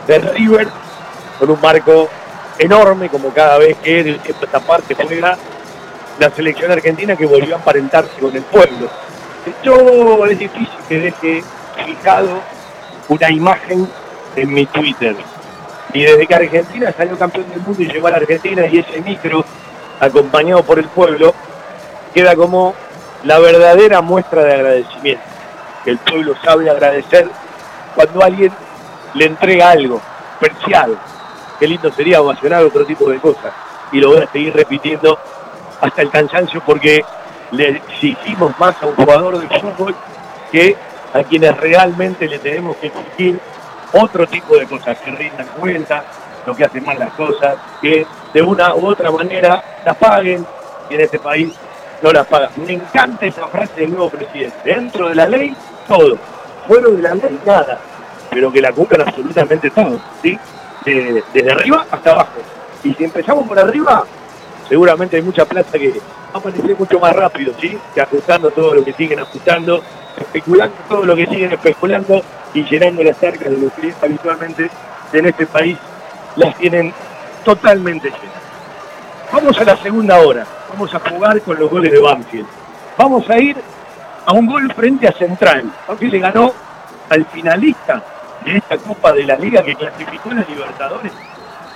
de River, con un marco enorme como cada vez que de esta parte juega la selección argentina que volvió a emparentarse con el pueblo. Esto es difícil que deje fijado una imagen en mi Twitter. Y desde que Argentina salió campeón del mundo y llegó a la Argentina y ese micro, acompañado por el pueblo, queda como la verdadera muestra de agradecimiento. Que el pueblo sabe agradecer cuando alguien le entrega algo preciado. Qué lindo sería ovacionar otro tipo de cosas. Y lo voy a seguir repitiendo hasta el cansancio porque le exigimos más a un jugador de fútbol que a quienes realmente le tenemos que exigir otro tipo de cosas, que rindan cuenta, lo que hacen mal las cosas, que de una u otra manera las paguen y en este país no las pagan. Me encanta esa frase del nuevo presidente. Dentro de la ley, todo. Fuera de la ley, nada. Pero que la cumplan absolutamente todo, ¿sí? De, desde arriba hasta abajo. Y si empezamos por arriba, seguramente hay mucha plata que va a aparecer mucho más rápido, ¿sí? Que ajustando todo lo que siguen ajustando, especulando todo lo que siguen especulando y llenando las arcas de los que habitualmente en este país las tienen totalmente llenas. Vamos a la segunda hora, vamos a jugar con los goles de Banfield. Vamos a ir a un gol frente a Central. Banfield le ganó al finalista de esta Copa de la Liga que clasificó en la Libertadores,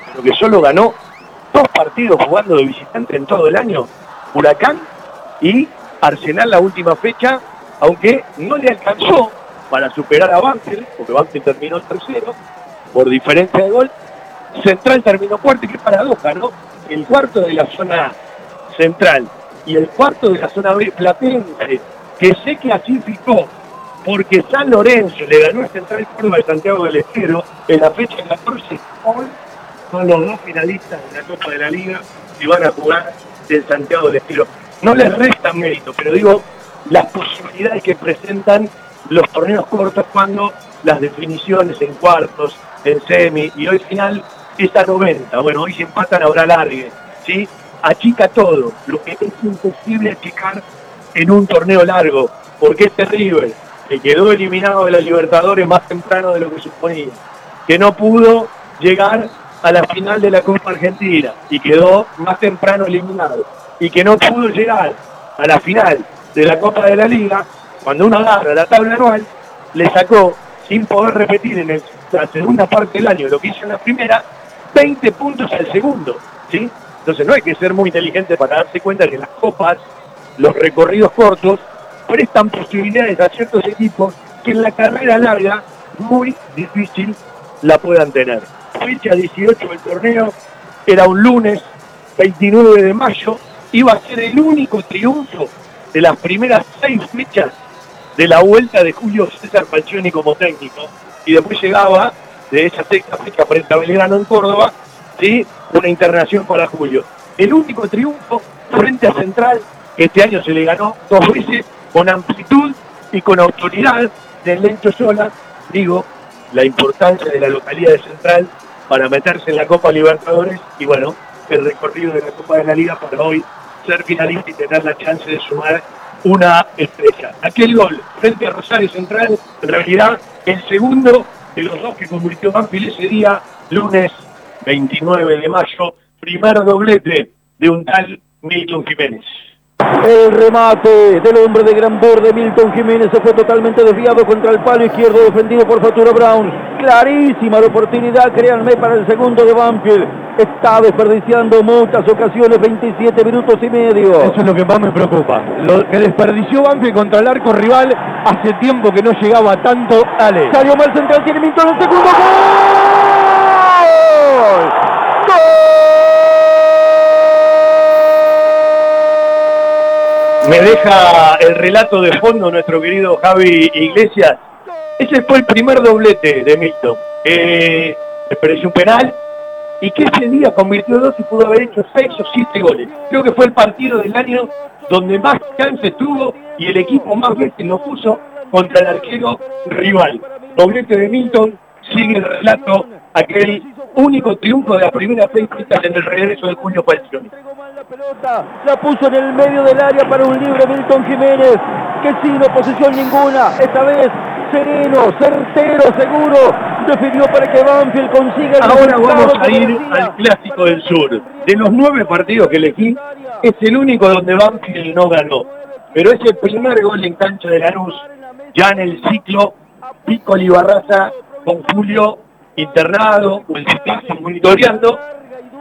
pero que solo ganó dos partidos jugando de visitante en todo el año, Huracán y Arsenal la última fecha, aunque no le alcanzó para superar a Banfield, porque Banfield terminó tercero, por diferencia de gol, Central terminó cuarto, y qué paradoja, ¿no? El cuarto de la zona central y el cuarto de la zona B platense, que sé que así fijó, porque San Lorenzo le ganó a Central Córdoba de Santiago del Estero en la fecha 14, hoy son los dos finalistas de la Copa de la Liga y van a jugar en Santiago del Estero. No les resta mérito, pero digo, las posibilidades que presentan los torneos cortos cuando las definiciones en cuartos, en semi y hoy final es a 90. Bueno, hoy se empatan ahora largue, ¿sí? Achica todo, lo que es imposible achicar en un torneo largo, porque este River, que quedó eliminado de la Libertadores más temprano de lo que suponía, que no pudo llegar a la final de la Copa Argentina y quedó más temprano eliminado y que no pudo llegar a la final de la Copa de la Liga, cuando uno agarra la tabla anual, le sacó, sin poder repetir en el la segunda parte del año, lo que hizo en la primera, 20 puntos al segundo, ¿sí? Entonces no hay que ser muy inteligente para darse cuenta que las copas, los recorridos cortos, prestan posibilidades a ciertos equipos que en la carrera larga muy difícil la puedan tener. Fecha 18 del torneo, era un lunes 29 de mayo, iba a ser el único triunfo de las primeras seis fechas de la vuelta de Julio César Falcioni como técnico. Y después llegaba de esa sexta fecha frente a Belgrano en Córdoba, ¿sí? una internación para Julio. El único triunfo frente a Central, que este año se le ganó dos veces con amplitud y con autoridad del Lencho Sola, digo, la importancia de la localidad de Central para meterse en la Copa Libertadores y bueno, el recorrido de la Copa de la Liga para hoy ser finalista y tener la chance de sumar una estrella. Aquel gol frente a Rosario Central, en realidad el segundo de los dos que convirtió Banfield ese día, lunes 29 de mayo, primer doblete de un tal Milton Jiménez. El remate del hombre de gran borde, Milton Jiménez, se fue totalmente desviado contra el palo izquierdo, defendido por Fatura Brown. Clarísima la oportunidad, créanme, para el segundo de Banfield. Está desperdiciando muchas ocasiones, 27 minutos y medio. Eso es lo que más me preocupa. Lo que desperdició Banfield contra el arco rival hace tiempo que no llegaba tanto. Ale. Salió mal central, tiene Milton el segundo gol. Me deja el relato de fondo nuestro querido Javi Iglesias. Ese fue el primer doblete de Milton. Eh, un penal y que ese día convirtió dos y pudo haber hecho seis o siete goles. Creo que fue el partido del año donde más chance tuvo y el equipo más veces lo puso contra el arquero rival. Doblete de Milton, sigue el relato, aquel único triunfo de la primera seis en el regreso de Julio Falcioni. La puso en el medio del área para un libre Milton Jiménez, que sin oposición ninguna, esta vez sereno, certero, seguro, definió para que Banfield consiga el Ahora vamos a ir al Clásico del Sur. De los nueve partidos que elegí, es el único donde Banfield no ganó. Pero es el primer gol en cancha de Lanús, ya en el ciclo Pico Libarraza con Julio internado monitoreando.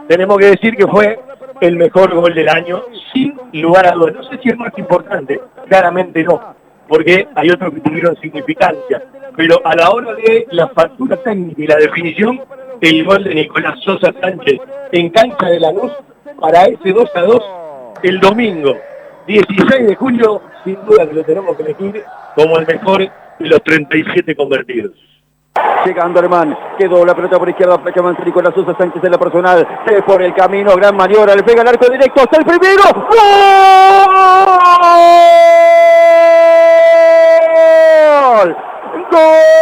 Tenemos que decir que fue el mejor gol del año, sin lugar a dudas. No sé si es más importante, claramente no, porque hay otros que tuvieron significancia. Pero a la hora de la factura técnica y la definición, el gol de Nicolás Sosa Sánchez en cancha de la luz para ese 2 a 2 el domingo 16 de julio, sin duda que lo tenemos que elegir como el mejor de los 37 convertidos. Llegando Alemán, quedó la pelota por izquierda, flecha con Nicolás Sosa Sánchez en la personal, se por el camino, gran maniobra, le pega el arco directo hasta el primero. ¡Gol! ¡Gol!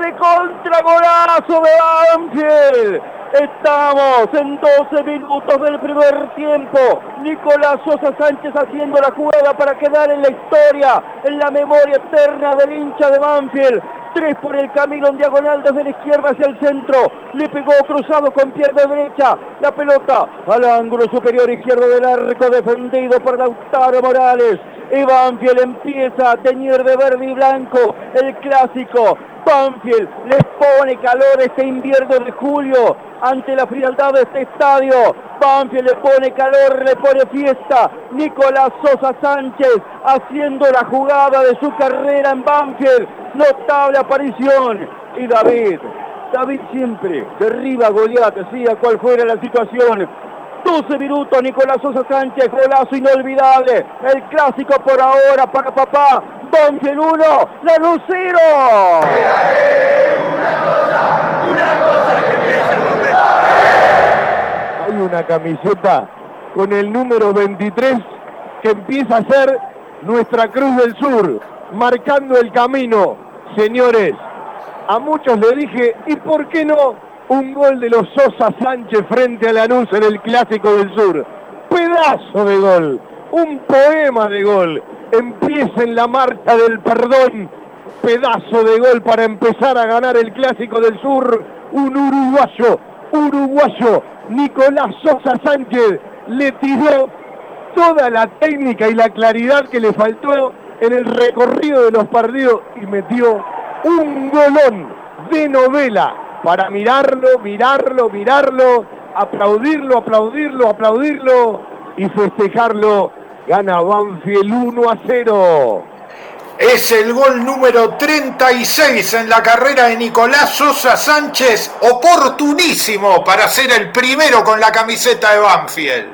recontra golazo de Banfield. Estamos en 12 minutos del primer tiempo. Nicolás Sosa Sánchez haciendo la jugada para quedar en la historia, en la memoria eterna del hincha de Banfield. Tres por el camino en diagonal desde la izquierda hacia el centro. Le pegó cruzado con pierna derecha. La pelota al ángulo superior izquierdo del arco defendido por Lautaro Morales. Y Banfield empieza a teñir de verde y blanco el clásico. Banfield les pone calor este invierno de julio ante la frialdad de este estadio. Banfield le pone calor, le pone fiesta. Nicolás Sosa Sánchez haciendo la jugada de su carrera en Banfield. Notable aparición. Y David, David siempre derriba a Goliat, sea cual fuera la situación. 12 minutos, Nicolás Sosa Sánchez, golazo inolvidable. El clásico por ahora para papá. Banfield 1, la Lucero. Hay una camiseta con el número 23 que empieza a ser nuestra Cruz del Sur, marcando el camino. Señores, a muchos le dije, ¿y por qué no un gol de los Sosa Sánchez frente a Lanús en el Clásico del Sur? Pedazo de gol, un poema de gol. Empieza en la marcha del perdón. Pedazo de gol para empezar a ganar el Clásico del Sur. Un uruguayo, uruguayo, Nicolás Sosa Sánchez, le tiró toda la técnica y la claridad que le faltó en el recorrido de los partidos y metió un golón de novela para mirarlo, mirarlo, mirarlo, aplaudirlo, aplaudirlo, aplaudirlo y festejarlo. Gana Banfield 1 a 0. Es el gol número 36 en la carrera de Nicolás Sosa Sánchez, oportunísimo para ser el primero con la camiseta de Banfield.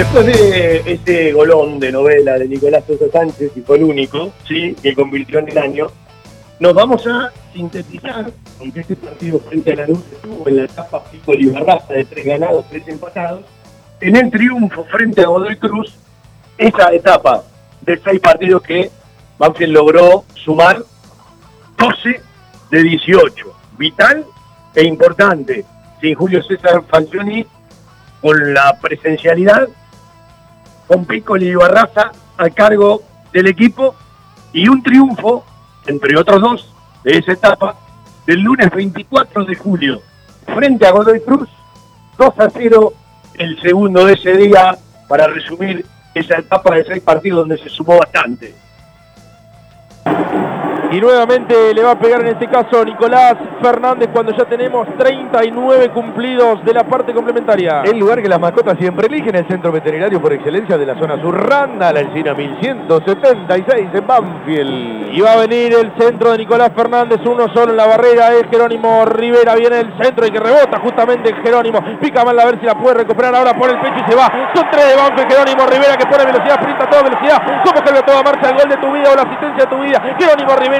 Después de ese golón de novela de Nicolás Sosa Sánchez, y fue el único, ¿sí? que convirtió en el año, nos vamos a sintetizar, aunque este partido frente a la luz estuvo en la etapa pico Barraza de tres ganados, tres empatados, en el triunfo frente a Godoy Cruz, esa etapa de seis partidos que Banfield logró sumar 12 de 18. Vital e importante. Sin Julio César Fancioni con la presencialidad con Piccoli y Barraza a cargo del equipo y un triunfo, entre otros dos, de esa etapa, del lunes 24 de julio, frente a Godoy Cruz, 2 a 0 el segundo de ese día, para resumir esa etapa de seis partidos donde se sumó bastante. Y nuevamente le va a pegar en este caso Nicolás Fernández cuando ya tenemos 39 cumplidos de la parte complementaria. El lugar que las mascotas siempre eligen, el centro veterinario por excelencia de la zona sur, Randa, la Encina 1176 en Banfield. Y va a venir el centro de Nicolás Fernández, uno solo en la barrera, es Jerónimo Rivera, viene el centro y que rebota justamente Jerónimo. Pica mal a ver si la puede recuperar ahora por el pecho y se va. Son tres de Banfield, Jerónimo Rivera que pone velocidad, sprinta a toda velocidad. ¿Cómo cambia toda marcha el gol de tu vida o la asistencia de tu vida? Jerónimo Rivera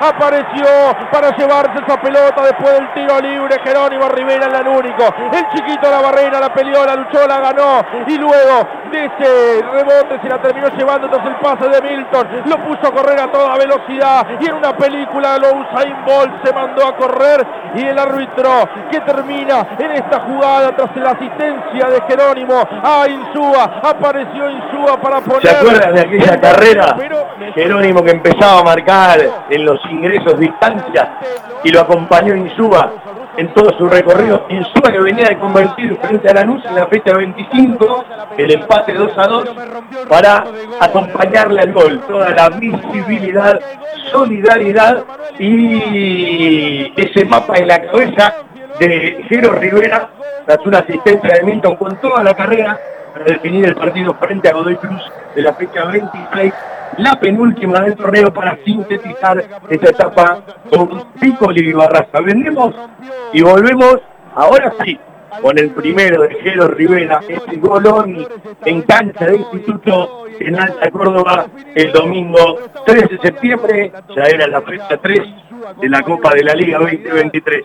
apareció para llevarse esa pelota después del tiro libre. Jerónimo Rivera en el único. El chiquito la barrera, la peleó, la luchó, la ganó. Y luego de ese rebote se la terminó llevando entonces el pase de Milton. Lo puso a correr a toda velocidad. Y en una película lo Usain Bolt se mandó a correr. Y el árbitro que termina en esta jugada tras la asistencia de Jerónimo a Insúa. Apareció Insúa para poner. ¿Se acuerdan de aquella carrera? Jerónimo que empezaba a marcar en los ingresos distancia y lo acompañó Insúa en todo su recorrido. Insúa que venía de convertir frente a Lanús en la fecha 25 el empate 2 a 2 para acompañarle al gol. Toda la visibilidad, solidaridad y ese mapa en la cabeza de Jero Rivera tras una asistencia de Milton con toda la carrera para definir el partido frente a Godoy Cruz de la fecha 26 la penúltima del torneo para sintetizar esta etapa con Piccoli y. Vendemos y volvemos ahora sí con el primero de Jero Rivera, este golón en cancha de instituto en Alta Córdoba el domingo 3 de septiembre, ya era la fecha 3 de la Copa de la Liga 2023.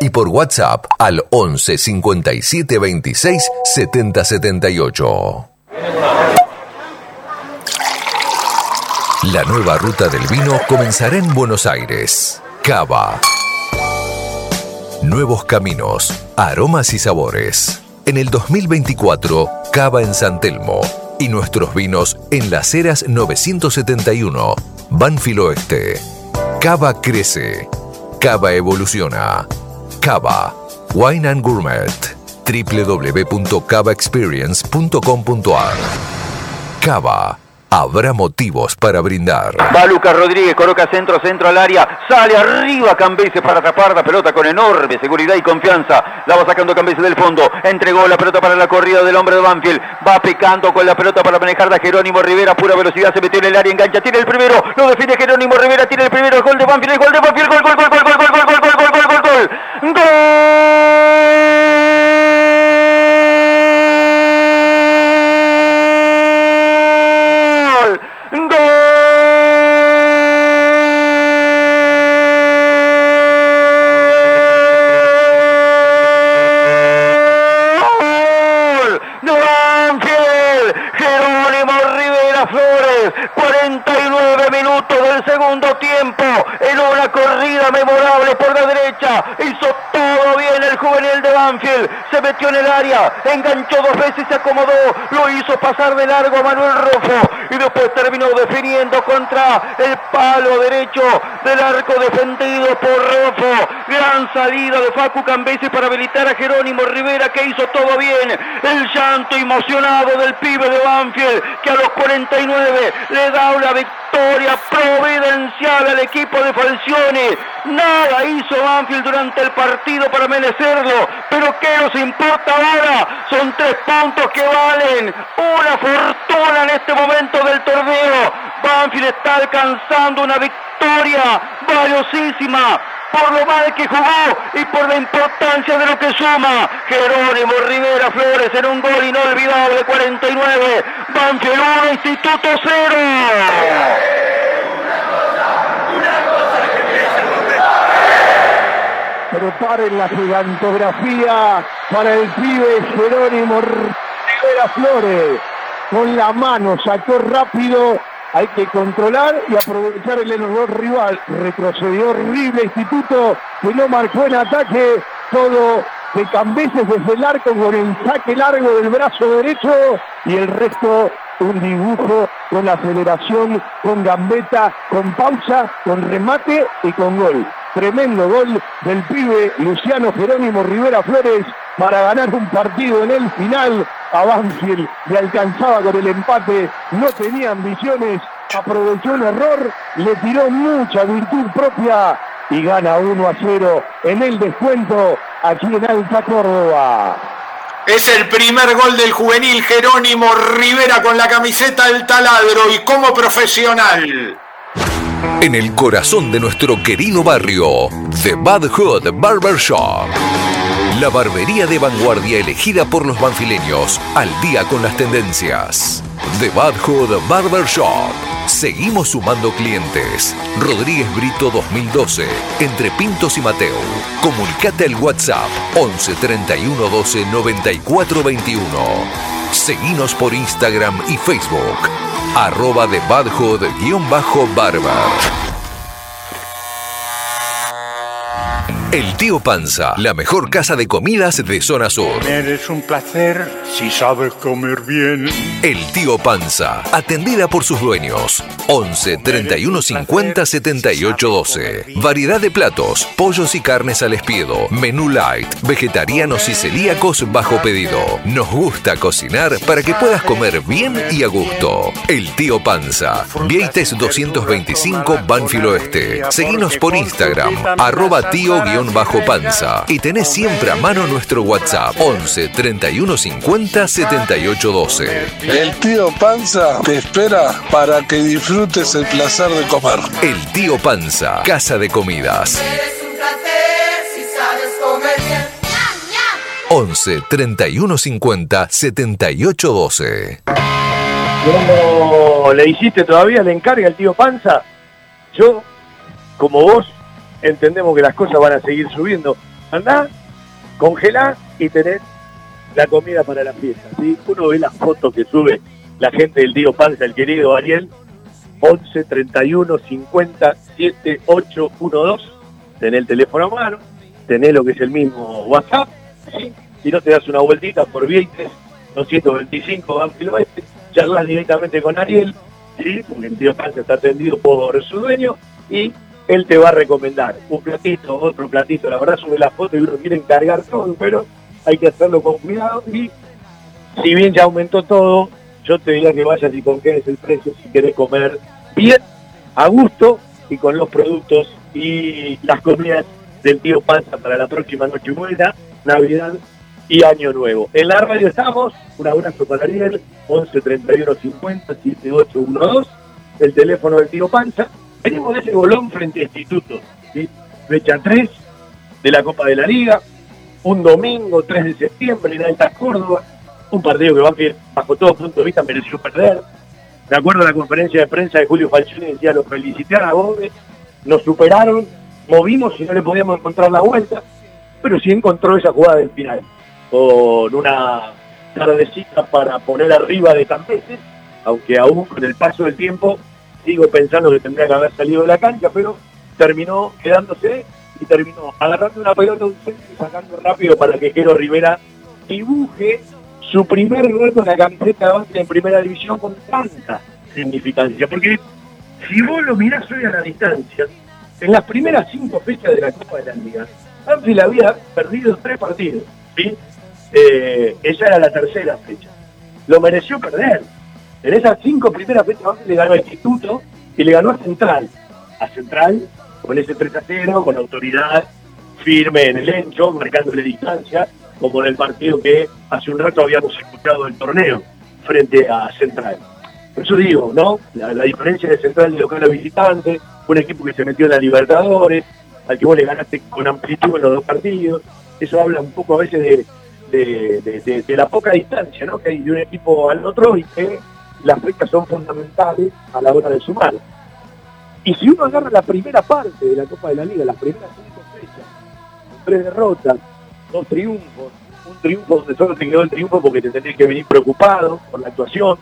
y por WhatsApp al 11 57 26 70 78. La nueva ruta del vino comenzará en Buenos Aires. Cava. Nuevos caminos, aromas y sabores. En el 2024, Cava en San Telmo y nuestros vinos en Las Heras 971, Banfield Oeste. Cava crece. Cava evoluciona. Cava, Wine and Gourmet, www.cavaexperience.com.ar. Cava, habrá motivos para brindar. Va Lucas Rodríguez, coloca centro, centro al área, sale arriba Cambeses para tapar la pelota con enorme seguridad y confianza. La va sacando Cambeses del fondo, entregó la pelota para la corrida del hombre de Banfield, va picando con la pelota para manejar a Jerónimo Rivera, pura velocidad, se metió en el área, engancha, tiene el primero, lo define Jerónimo Rivera, tiene el primero, el gol de Banfield, el gol de Banfield, gol, gol, gol, gol, gol, gol, gol, gol, gol, gol, gol, gol, gol. ¡Gol! Hizo todo bien el juvenil de Banfield, metió en el área, enganchó dos veces y se acomodó, lo hizo pasar de largo a Manuel Rofo y después terminó definiendo contra el palo derecho del arco defendido por Rofo. Gran salida de Facu Cambesi para habilitar a Jerónimo Rivera que hizo todo bien. El llanto emocionado del pibe de Banfield que a los 49 le da una victoria providencial al equipo de Falcioni. Nada hizo Banfield durante el partido para merecerlo, pero ¿qué nos importa ahora? Son tres puntos que valen una fortuna en este momento del torneo. Banfield está alcanzando una victoria valiosísima por lo mal que jugó y por la importancia de lo que suma. Jerónimo Rivera Flores en un gol inolvidable, 49. Banfield 1, Instituto 0. Preparen la gigantografía para el pibe Jerónimo Rivera Flores. Con la mano sacó rápido. Hay que controlar y aprovechar el error rival. Retrocedió horrible Instituto que no marcó en ataque. Todo de Cambeses desde el arco con el saque largo del brazo derecho y el resto un dibujo con aceleración, con gambeta, con pausa, con remate y con gol. Tremendo gol del pibe Luciano Jerónimo Rivera Flores para ganar un partido en el final. A Banfield le alcanzaba con el empate, no tenía ambiciones, aprovechó un error, le tiró mucha virtud propia y gana 1 a 0 en el descuento aquí en Alta Córdoba. Es el primer gol del juvenil Jerónimo Rivera con la camiseta del taladro y como profesional. En el corazón de nuestro querido barrio, The Bad Hood Barber Shop. La barbería de vanguardia elegida por los banfileños, al día con las tendencias. The Bad Hood Barber Shop. Seguimos sumando clientes. Rodríguez Brito 2012, entre Pintos y Mateo. Comunicate al WhatsApp 11 31 12 94 21. Seguinos por Instagram y Facebook. Arroba de Bad El Tío Panza, la mejor casa de comidas de zona sur. Eres un placer si sabes comer bien. El Tío Panza, atendida por sus dueños. 11 31 50 78 12. Variedad de platos, pollos y carnes al espiedo, menú light, vegetarianos y celíacos bajo pedido. Nos gusta cocinar para que puedas comer bien y a gusto. El Tío Panza, Vieites 225 Banfield Oeste. Seguinos por Instagram, arroba tío panza y tenés siempre a mano nuestro WhatsApp 11 31 50 78 12. El tío Panza te espera para que disfrutes el placer de comer. El tío Panza, Casa de Comidas. 11 31 50 78 12. ¿Cómo le hiciste todavía? ¿Le encarga el tío Panza? Yo, como vos, entendemos que las cosas van a seguir subiendo. Andá, congelá y tenés la comida para la fiesta. ¿sí? Uno ve las fotos que sube la gente del tío Panza, el querido Ariel, 11 31 50 7812. Tenés el teléfono a mano, tenés lo que es el mismo WhatsApp. Si no te das una vueltita por Vieques, 225 Banfield Oeste, charlas directamente con Ariel, ¿sí? porque el tío Panza está atendido por su dueño y él te va a recomendar un platito, otro platito. La verdad sube la foto y uno quiere encargar todo, pero hay que hacerlo con cuidado y si bien ya aumentó todo, yo te diría que vayas y con qué es el precio si querés comer bien, a gusto y con los productos y las comidas del tío Panza para la próxima noche buena, Navidad y Año Nuevo. En la radio estamos, un abrazo para Ariel, 11 31 50 7812, el teléfono del tío Panza. Venimos de ese golón frente a Instituto, ¿sí? fecha 3 de la Copa de la Liga, un domingo 3 de septiembre en Alta Córdoba, un partido que Banfield, bajo todo punto de vista, mereció perder. De acuerdo a la conferencia de prensa de Julio Falcioni, decía, los felicité a Bobe, nos superaron, movimos y no le podíamos encontrar la vuelta, pero sí encontró esa jugada del final, con una tardecita para poner arriba de Campeses, aunque aún con el paso del tiempo sigo pensando que tendría que haber salido de la cancha, pero terminó quedándose y terminó agarrando una pelota un centro y sacando rápido para que Jero Rivera dibuje su primer gol con la camiseta de en primera división con tanta significancia. Porque si vos lo mirás hoy a la distancia, en las primeras cinco fechas de la Copa de la Liga, Anfield había perdido tres partidos. Eh, esa era la tercera fecha. Lo mereció perder. En esas cinco primeras fechas le ganó a Instituto y le ganó a Central. A Central con ese 3 a 0, con autoridad firme en el hecho, marcándole distancia, como en el partido que hace un rato habíamos escuchado del torneo frente a Central. Por eso digo, ¿no? La, diferencia de Central de local a visitante, un equipo que se metió en la Libertadores, al que vos le ganaste con amplitud en los dos partidos, eso habla un poco a veces de, de, la poca distancia ¿no? que hay de un equipo al otro y que las fechas son fundamentales a la hora de sumar. Y si uno agarra la primera parte de la Copa de la Liga, las primeras cinco fechas, tres derrotas, dos triunfos, un triunfo donde solo te quedó el triunfo porque te tenés que venir preocupado por la actuación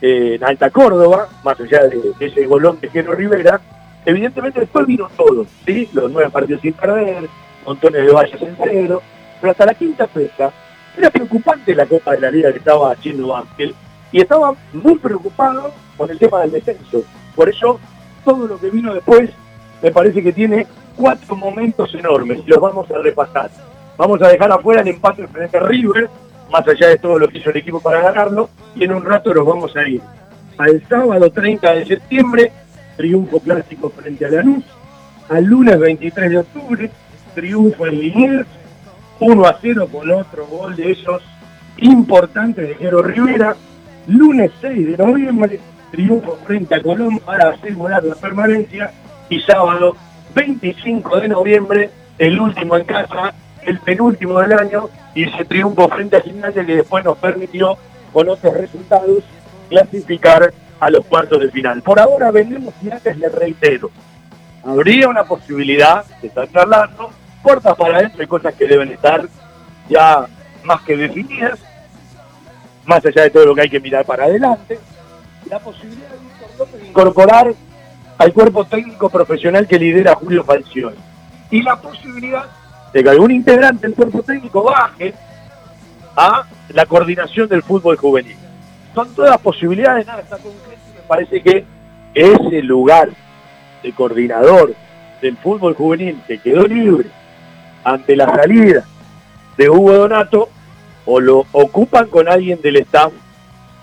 eh, en Alta Córdoba, más allá de, ese golón de Geno Rivera, evidentemente después vino todo, ¿sí? Los nueve partidos sin perder, montones de vallas en cero, pero hasta la quinta fecha era preocupante la Copa de la Liga que estaba haciendo Ángel y estaba muy preocupado con el tema del descenso. Por eso todo lo que vino después me parece que tiene cuatro momentos enormes y los vamos a repasar. Vamos a dejar afuera el empate frente a River, más allá de todo lo que hizo el equipo para ganarlo, y en un rato nos vamos a ir al sábado 30 de septiembre, triunfo clásico frente a Lanús, al lunes 23 de octubre, triunfo en Liniers, 1 a 0 con otro gol de esos importantes de Jero Rivera, lunes 6 de noviembre, triunfo frente a Colón para asegurar la permanencia, y sábado 25 de noviembre, el último en casa, el penúltimo del año. Y ese triunfo frente a Gimnasia que después nos permitió con otros resultados clasificar a los cuartos de final. Por ahora vendemos y antes les reitero, habría una posibilidad de estar charlando, puertas para adentro hay cosas que deben estar ya más que definidas, más allá de todo lo que hay que mirar para adelante, la posibilidad de incorporar al cuerpo técnico profesional que lidera Julio Falcioni y la posibilidad de que algún integrante del cuerpo técnico baje a la coordinación del fútbol juvenil. Son todas posibilidades, nada está concreto y me parece que ese lugar de coordinador del fútbol juvenil que quedó libre ante la salida de Hugo Donato, o lo ocupan con alguien del staff,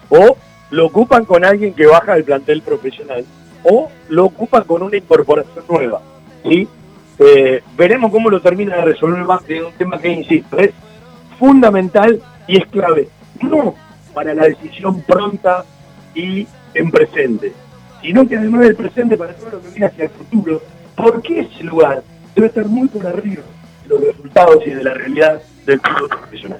o lo ocupan con alguien que baja del plantel profesional, o lo ocupan con una incorporación nueva. ¿sí? Eh, veremos cómo lo termina de resolver Banfield, un tema que, insisto, es fundamental y es clave. No para la decisión pronta y en presente, sino que además del presente para todo lo que viene hacia el futuro, porque ese lugar debe estar muy por arriba de los resultados y de la realidad del fútbol profesional.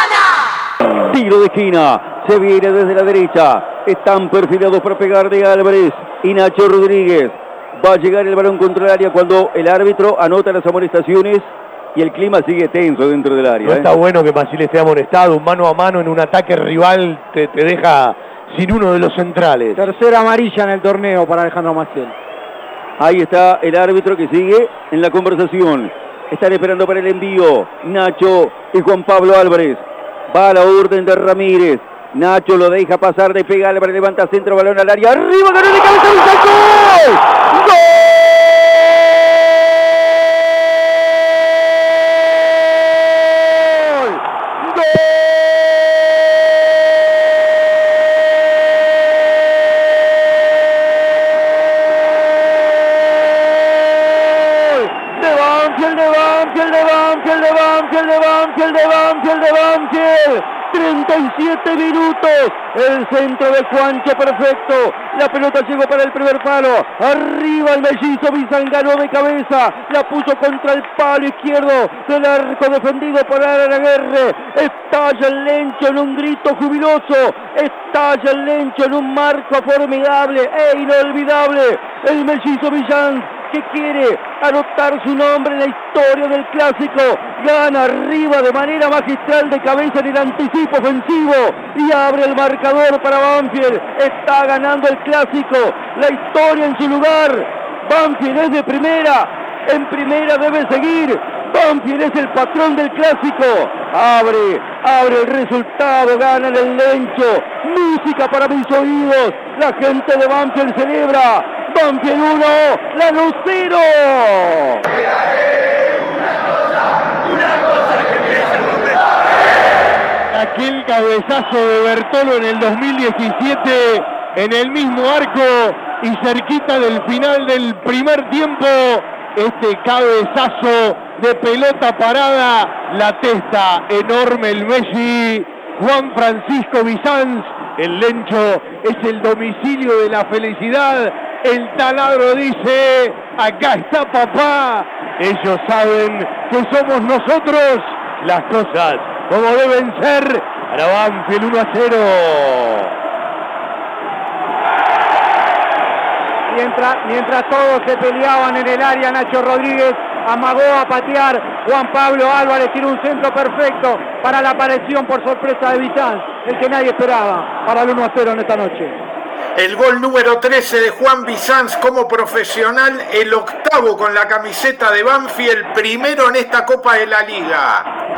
Tiro de esquina. Se viene desde la derecha. Están perfilados para pegar de Álvarez y Nacho Rodríguez. Va a llegar el balón contra el área cuando el árbitro anota las amonestaciones y el clima sigue tenso dentro del área. No ¿eh? está bueno que Basile esté amonestado, un mano a mano en un ataque rival te, te deja sin uno de los centrales. Tercera amarilla en el torneo para Alejandro Maciel. Ahí está el árbitro que sigue en la conversación. Están esperando para el envío Nacho y Juan Pablo Álvarez. Va a la orden de Ramírez. Nacho lo deja pasar, de pega Álvarez, levanta centro, balón al área. Arriba, ganó de cabeza, ¡Gol! ¡Gol! de Banfield, de Banfield, de Banfield, de Banfield, de Banfield, de Banfield, de Banfield. 37 minutos. El centro de Juancho perfecto. La pelota llegó para el primer palo. Arriba el mellizo Bizan ganó de cabeza. La puso contra el palo izquierdo del arco defendido por Araguerre. Estalla el Lencho en un grito jubiloso. Estalla el Lencho en un marco formidable e inolvidable. El mellizo Villan que quiere anotar su nombre en la historia del clásico. Gana arriba de manera magistral de cabeza en el anticipo ofensivo y abre el marcador para Banfield. Está ganando el clásico. La historia en su lugar. Banfield es de primera. En primera debe seguir. Banfield es el patrón del clásico. Abre, abre el resultado, gana el lencho. Música para mis oídos. La gente de Banfield celebra. Banfield 1, Lanús 0. Aquel cabezazo de Bertolo en el 2017 en el mismo arco y cerquita del final del primer tiempo. Este cabezazo de pelota parada, la testa enorme el Messi, Juan Francisco Bizanz, el Lencho es el domicilio de la felicidad, el taladro dice, acá está papá, ellos saben que somos nosotros, las cosas como deben ser, para Banfield 1 a 0. Mientras, mientras todos se peleaban en el área, Nacho Rodríguez amagó a patear. Juan Pablo Álvarez tiene un centro perfecto para la aparición por sorpresa de Bizanz, el que nadie esperaba para el 1 a 0 en esta noche. El gol número 13 de Juan Bizanz como profesional, el octavo con la camiseta de Banfield, primero en esta Copa de la Liga.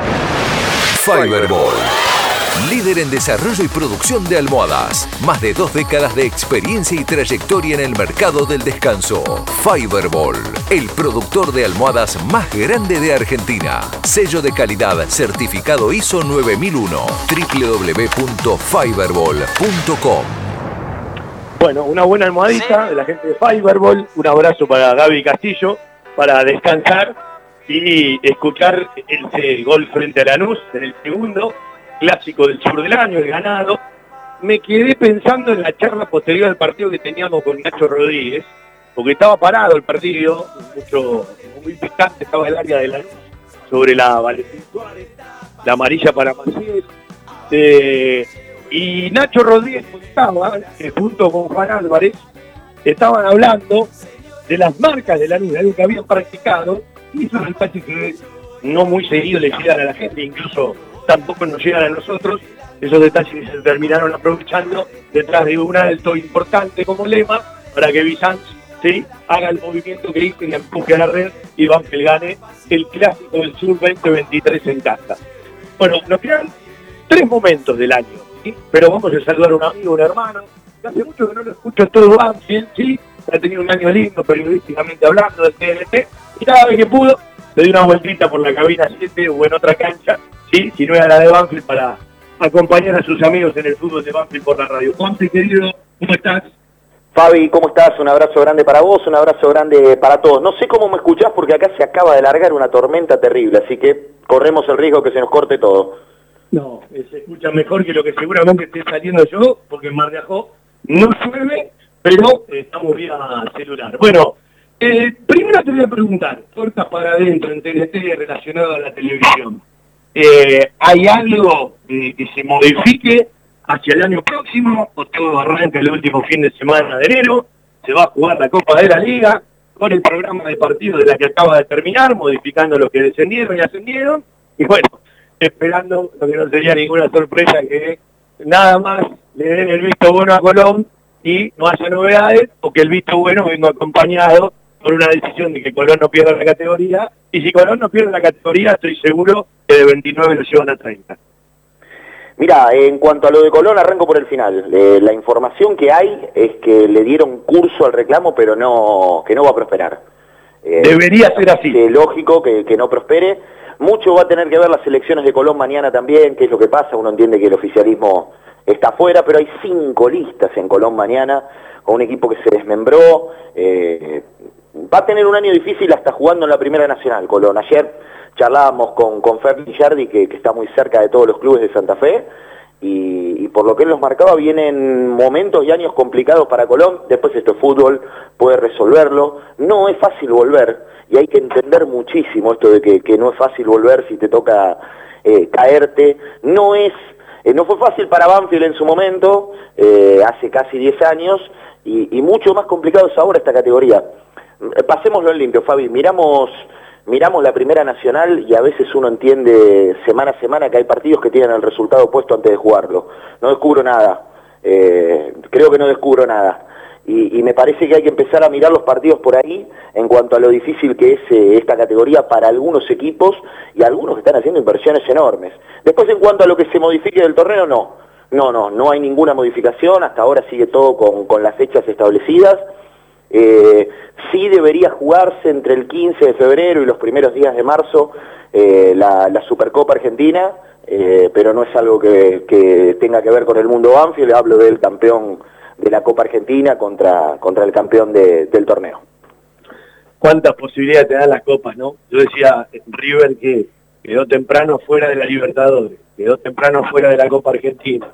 Fiberball. Líder en desarrollo y producción de almohadas. Más de dos décadas de experiencia y trayectoria en el mercado del descanso. Fiberball, el productor de almohadas más grande de Argentina. Sello de calidad certificado ISO 9001. www.fiberball.com. Bueno, una buena almohadita de la gente de Fiberball. Un abrazo para Gaby Castillo para descansar y escuchar ese gol frente a Lanús en el segundo, clásico del sur del año, el ganado. Me quedé pensando en la charla posterior al partido que teníamos con Nacho Rodríguez porque estaba parado el partido, mucho, muy picante, estaba el área de la luz sobre la Valentín Suárez, la amarilla para Maciel. Eh, y Nacho Rodríguez contaba que junto con Juan Álvarez estaban hablando de las marcas de la luz, algo que habían practicado, y eso es el que no muy seguido le llegan a la gente, incluso tampoco nos llegan a nosotros, esos detalles se terminaron aprovechando detrás de un alto importante como lema para que Bizanz ¿sí? haga el movimiento que hizo y empuje a la red y Banfield gane el clásico del Sur 2023 en casa. Bueno, nos quedan tres momentos del año, pero vamos a saludar a un amigo, un hermano, hace mucho que no lo escucho todo Banfield, ¿sí? ha tenido un año lindo periodísticamente hablando del TNT y cada vez que pudo le dio una vueltita por la cabina 7 o en otra cancha, ¿sí? si no era la de Banfield para acompañar a sus amigos en el fútbol de Banfield por la radio. Ponte, querido, ¿cómo estás? Fabi, ¿cómo estás? Un abrazo grande para vos, un abrazo grande para todos. No sé cómo me escuchás porque acá se acaba de largar una tormenta terrible, así que corremos el riesgo que se nos corte todo. No, eh, se escucha mejor que lo que seguramente esté saliendo yo, porque en Mar de Ajó no llueve, pero estamos vía celular. Bueno, eh, primero te voy a preguntar, puertas para adentro en TNT relacionado a la televisión. Eh, ¿Hay algo que se modifique hacia el año próximo o todo arranca el último fin de semana de enero? Se va a jugar la Copa de la Liga con el programa de partido de la que acaba de terminar, modificando los que descendieron y ascendieron. Y bueno, esperando lo que no sería ninguna sorpresa que nada más le den el visto bueno a Colón y no haya novedades o que el visto bueno venga acompañado por una decisión de que Colón no pierda la categoría y si Colón no pierde la categoría estoy seguro que de 29 lo llevan a 30. Mira, en cuanto a lo de Colón, arranco por el final. Eh, la información que hay es que le dieron curso al reclamo, pero no que no va a prosperar. Eh, Debería ser así. Es lógico que, que no prospere. Mucho va a tener que ver las elecciones de Colón mañana también, qué es lo que pasa. Uno entiende que el oficialismo está afuera, pero hay cinco listas en Colón mañana, con un equipo que se desmembró. Eh, va a tener un año difícil hasta jugando en la Primera Nacional, Colón. Ayer charlábamos con, con Fer Villardi, que, está muy cerca de todos los clubes de Santa Fe, y, y, por lo que él nos marcaba, vienen momentos y años complicados para Colón, después esto es fútbol, puede resolverlo, no es fácil volver, y hay que entender muchísimo esto de que, que no es fácil volver si te toca eh, caerte, no es... Eh, no fue fácil para Banfield en su momento, eh, hace casi 10 años, y, mucho más complicado es ahora esta categoría. Pasémoslo en limpio, Fabi. Miramos miramos la Primera Nacional y a veces uno entiende semana a semana que hay partidos que tienen el resultado puesto antes de jugarlo. No descubro nada, creo que no descubro nada. Y, y, me parece que hay que empezar a mirar los partidos por ahí en cuanto a lo difícil que es eh, esta categoría para algunos equipos y algunos que están haciendo inversiones enormes. Después en cuanto a lo que se modifique del torneo, no. No, no, no hay ninguna modificación, hasta ahora sigue todo con, las fechas establecidas. Eh, sí debería jugarse entre el 15 de febrero y los primeros días de marzo eh, la, la, Supercopa Argentina, eh, pero no es algo que, que, tenga que ver con el mundo Banfield, hablo del campeón de la Copa Argentina contra, contra el campeón de, del torneo. ¿Cuántas posibilidades te dan las copas, no? Yo decía, River que quedó temprano fuera de la Libertadores, quedó temprano fuera de la Copa Argentina,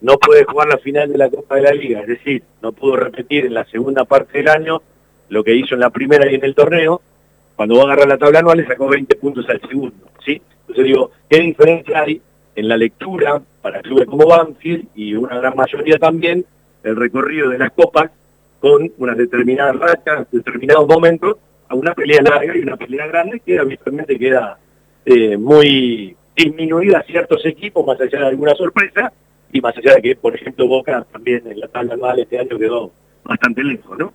no puede jugar la final de la Copa de la Liga, es decir, no pudo repetir en la segunda parte del año lo que hizo en la primera y en el torneo, cuando va a agarrar la tabla anual le sacó 20 puntos al segundo, ¿sí? Entonces digo, ¿qué diferencia hay en la lectura para clubes como Banfield y una gran mayoría también el recorrido de las copas con unas determinadas rachas, determinados momentos, a una pelea larga y una pelea grande que habitualmente queda eh, muy disminuida a ciertos equipos, más allá de alguna sorpresa, y más allá de que, por ejemplo, Boca también en la tabla anual este año quedó bastante lejos, ¿no?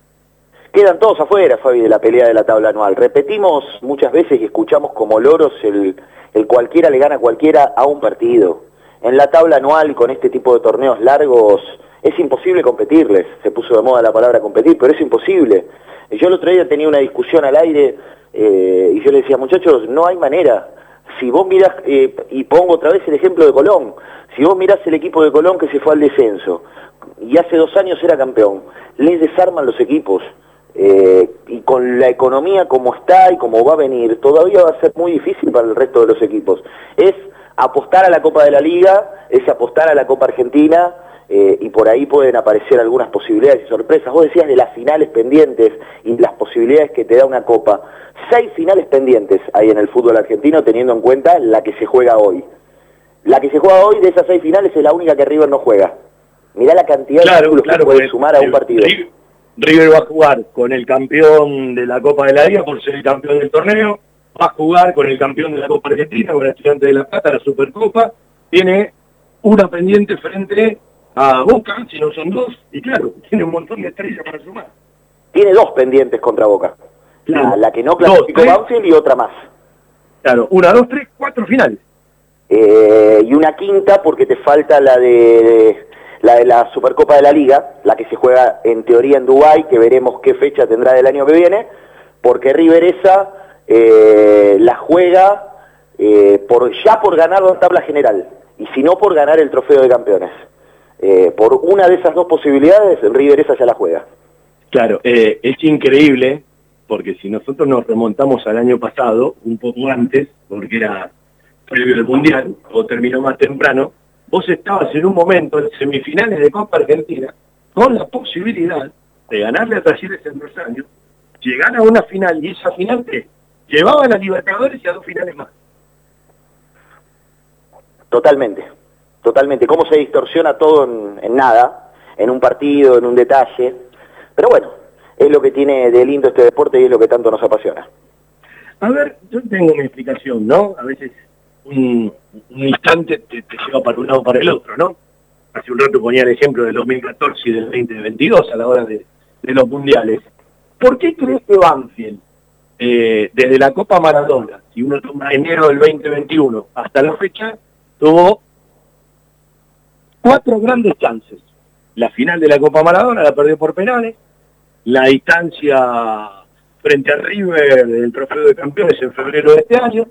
Quedan todos afuera, Fabi, de la pelea de la tabla anual. Repetimos muchas veces y escuchamos como loros el, el cualquiera le gana a cualquiera a un partido. En la tabla anual, con este tipo de torneos largos, es imposible competirles. Se puso de moda la palabra competir, pero es imposible. Yo el otro día tenía una discusión al aire eh, y yo le decía, muchachos, no hay manera. Si vos miras, eh, y pongo otra vez el ejemplo de Colón, si vos mirás el equipo de Colón que se fue al descenso y hace dos años era campeón, les desarman los equipos. Eh, y con la economía como está y como va a venir, todavía va a ser muy difícil para el resto de los equipos. Es apostar a la Copa de la Liga, es apostar a la Copa Argentina, eh, y por ahí pueden aparecer algunas posibilidades y sorpresas. Vos decías de las finales pendientes y las posibilidades que te da una copa. Seis finales pendientes hay en el fútbol argentino teniendo en cuenta la que se juega hoy. La que se juega hoy de esas seis finales es la única que River no juega. Mirá la cantidad de títulos que puede sumar a un partido. River va a jugar con el campeón de la Copa de la Liga por ser el campeón del torneo, va a jugar con el campeón de la Copa Argentina, con el Estudiante de la Plata, la Supercopa, tiene una pendiente frente a Boca, si no son dos, y claro, *laughs* tiene un montón de estrellas para sumar. Tiene dos pendientes contra Boca. Claro. La, la que no clasificó. Banfield y otra más. Claro, una, dos, tres, cuatro finales. Eh, y una quinta porque te falta la de la de la Supercopa de la Liga, la que se juega en teoría en Dubái, que veremos qué fecha tendrá del año que viene, porque River esa eh, la juega eh, por ya por ganar la tabla general y si no por ganar el trofeo de campeones. Eh, por una de esas dos posibilidades, River esa ya la juega. Claro, eh, es increíble, porque si nosotros nos remontamos al año pasado, un poco antes, porque era previo al Mundial, o terminó más temprano, vos estabas en un momento en semifinales de Copa Argentina con la posibilidad de ganarle a Talleres en Rosario, llegar a una final y esa final te llevaba a la Libertadores y a dos finales más. Totalmente, totalmente. Cómo se distorsiona todo en, en nada, en un partido, en un detalle. Pero bueno, es lo que tiene de lindo este deporte y es lo que tanto nos apasiona. A ver, yo tengo mi explicación, ¿no? A veces un, un instante te, lleva para un lado o para el otro, ¿no? Hace un rato ponía el ejemplo del 2014 y del 2022 a la hora de, de los mundiales. ¿Por qué crees que Banfield, eh, desde la Copa Maradona, si uno toma enero del 2021 hasta la fecha, tuvo cuatro grandes chances? La final de la Copa Maradona la perdió por penales, la distancia frente a River del trofeo de campeones en febrero de este año,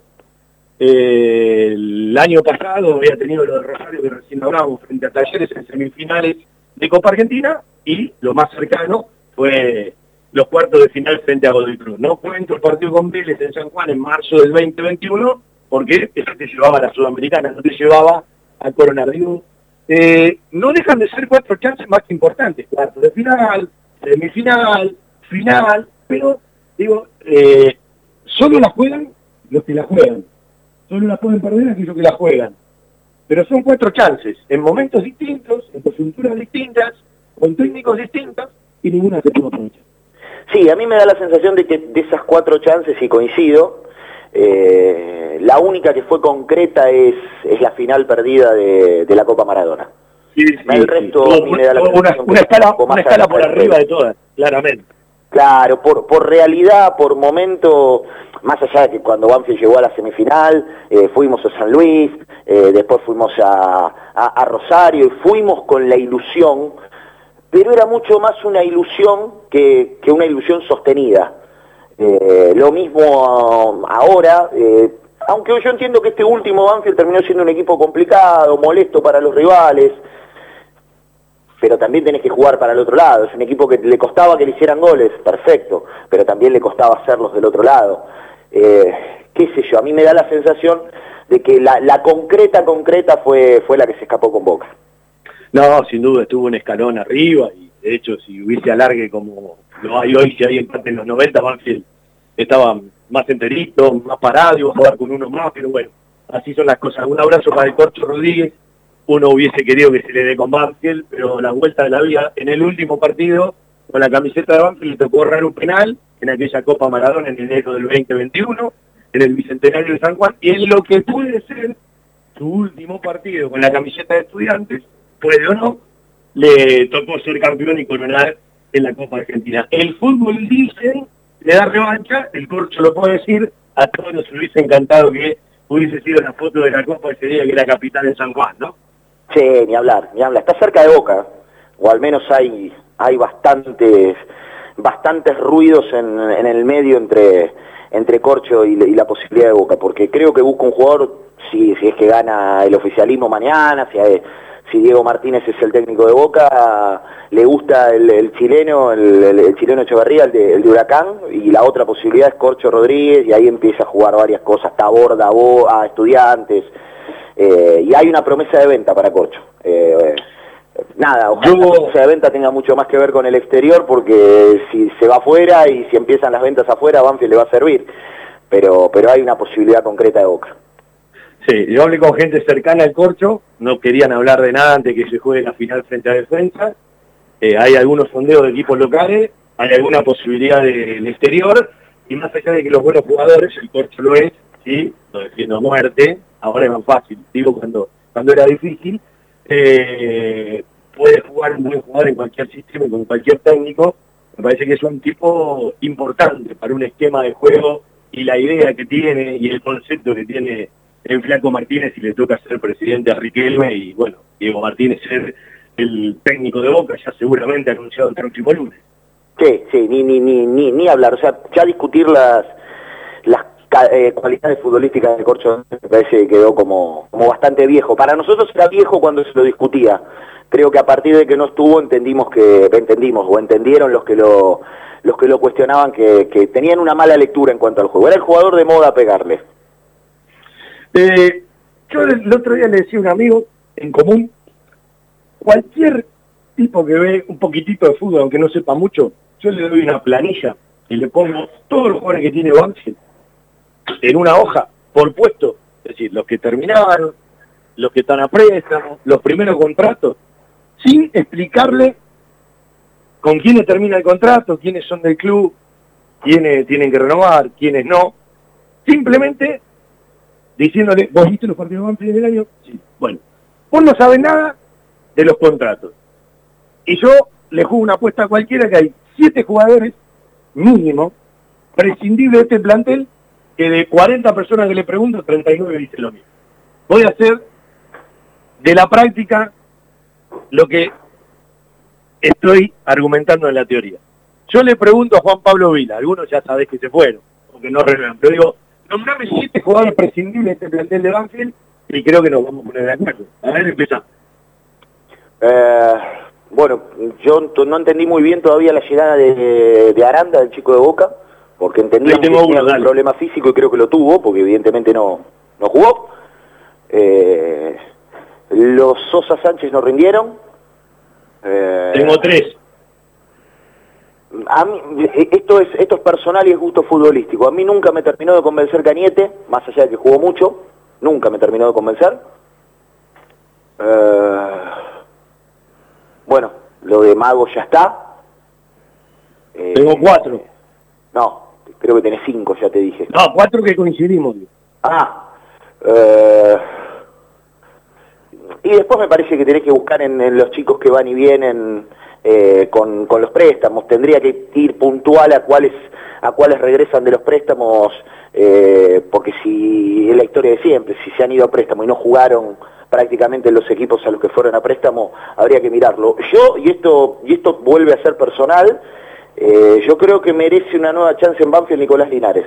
eh, el año pasado había tenido lo de Rosario que recién hablamos frente a Talleres en semifinales de Copa Argentina y lo más cercano fue los cuartos de final frente a Godoy Cruz. No cuento el partido con Vélez en San Juan en marzo del 2021 porque eso te llevaba a la Sudamericana, no te llevaba a Corona. Eh, no dejan de ser cuatro chances más importantes, cuartos de final, semifinal, final, pero digo, eh, solo la juegan los que la juegan solo la pueden perder aquellos que la juegan. Pero son cuatro chances, en momentos distintos, en coyunturas distintas, con técnicos distintos, y ninguna se pudo aprovechar. Sí, a mí me da la sensación de que de esas cuatro chances, y coincido, eh, la única que fue concreta es, es la final perdida de, de la Copa Maradona. Sí, sí, el resto sí. me da la una, una escala, una por arriba de todas, claramente. Claro, por, por realidad, por momento, más allá de que cuando Banfield llegó a la semifinal, eh, fuimos a San Luis, eh, después fuimos a, a, a Rosario y fuimos con la ilusión, pero era mucho más una ilusión que, que una ilusión sostenida. Eh, lo mismo ahora, eh, aunque yo entiendo que este último Banfield terminó siendo un equipo complicado, molesto para los rivales, pero también tenés que jugar para el otro lado. Es un equipo que le costaba que le hicieran goles, perfecto, pero también le costaba hacerlos del otro lado. Eh, qué sé yo, a mí me da la sensación de que la, la concreta, concreta fue, fue la que se escapó con Boca. No, sin duda estuvo un escalón arriba y de hecho si hubiese alargue como lo hay hoy, si hay empate en los 90, Banfield estaba más enterito, más parado, iba a jugar con uno más, pero bueno, así son las cosas. Un abrazo para el Corcho Rodríguez, uno hubiese querido que se le dé con Banfield, pero la vuelta de la vida en el último partido con la camiseta de Banfield le tocó errar un penal en aquella Copa Maradona en enero del 2021, en el Bicentenario de San Juan, y en lo que puede ser su último partido con la camiseta de estudiantes, puede o no, le tocó ser campeón y coronar en la Copa Argentina. El fútbol dicen, le da revancha, el corcho lo puede decir, a todos nos hubiese encantado que hubiese sido la foto de la Copa ese día que era capitán en San Juan, ¿no? Sí, ni hablar, ni hablar. Está cerca de Boca, o al menos hay, hay bastantes, bastantes ruidos en, en el medio entre, entre Corcho y, y la posibilidad de Boca, porque creo que busca un jugador, si, si es que gana el oficialismo mañana, si, hay- si Diego Martínez es el técnico de Boca, le gusta el, el chileno, el, el- el chileno Echeverría, el de, el de Huracán, y la otra posibilidad es Corcho Rodríguez, y ahí empieza a jugar varias cosas, Tabor, Dabo, a estudiantes, eh, y hay una promesa de venta para Corcho. Eh, nada, ojalá la venta tenga mucho más que ver con el exterior, porque si se va afuera y si empiezan las ventas afuera, Banfield le va a servir. Pero, pero hay una posibilidad concreta de Boca. Sí, yo hablé con gente cercana al corcho, no querían hablar de nada antes que se juegue la final frente a defensa. Eh, hay algunos sondeos de equipos locales, hay alguna posibilidad del exterior, y más allá de que los buenos jugadores, el corcho lo es, ¿sí? lo defiendo a muerte, ahora es más fácil, digo cuando, cuando era difícil, eh, puede jugar un buen jugador en cualquier sistema y con cualquier técnico, me parece que es un tipo importante para un esquema de juego y la idea que tiene y el concepto que tiene el Flaco Martínez y le toca ser presidente a Riquelme y bueno, Diego Martínez ser el técnico de Boca ya seguramente anunciado el próximo lunes. Sí, sí, ni, ni, ni, ni, ni hablar, o sea, ya discutir las, las eh, cualidades futbolísticas del Corcho me parece que quedó como, como bastante viejo. Para nosotros era viejo cuando se lo discutía. Creo que a partir de que no estuvo entendimos que, entendimos o entendieron los que lo, los que lo cuestionaban que, que tenían una mala lectura en cuanto al juego. Era el jugador de moda pegarle. Eh, yo el otro día le decía a un amigo en común, cualquier tipo que ve un poquitito de fútbol, aunque no sepa mucho, yo le doy una planilla y le pongo todos los jugadores que tiene Banfield en una hoja por puesto, es decir, los que terminaban, los que están a préstamo, los primeros contratos, sin explicarle con quiénes termina el contrato, quiénes son del club, quiénes tienen que renovar, quiénes no. Simplemente diciéndole, ¿vos viste los partidos Banfield del año? Sí. Bueno, vos no sabes nada de los contratos. Y yo le juego una apuesta a cualquiera que hay siete jugadores mínimo, prescindible de este plantel, que de 40 personas que le pregunto, 39 dicen lo mismo. Voy a hacer de la práctica lo que estoy argumentando en la teoría. Yo le pregunto a Juan Pablo Vila, algunos ya sabés que se fueron, porque no renuevan, pero digo, nombrame siete jugadores prescindibles de este plantel de Banfield y creo que nos vamos a poner de acuerdo. A ver, empieza. Eh, bueno, yo no entendí muy bien todavía la llegada de, Aranda, del chico de Boca, porque entendí que tenía un problema físico y creo que lo tuvo, porque evidentemente no, no jugó. Eh, los Sosa Sánchez no rindieron. Eh, Tengo tres. A mí, esto es esto es personal y es gusto futbolístico. A mí nunca me terminó de convencer Cañete, más allá de que jugó mucho, nunca me terminó de convencer. Eh, bueno, lo de Mago ya está. Eh, Tengo cuatro. No, creo que tenés cinco, ya te dije. No, cuatro que coincidimos. Ah. Eh, y después me parece que tenés que buscar en, los chicos que van y vienen eh, con, los préstamos. Tendría que ir puntual a cuáles a cuáles regresan de los préstamos, eh, porque si es la historia de siempre, si se han ido a préstamo y no jugaron prácticamente los equipos a los que fueron a préstamo, habría que mirarlo. Yo, y esto, y esto vuelve a ser personal, eh, yo creo que merece una nueva chance en Banfield Nicolás Linares.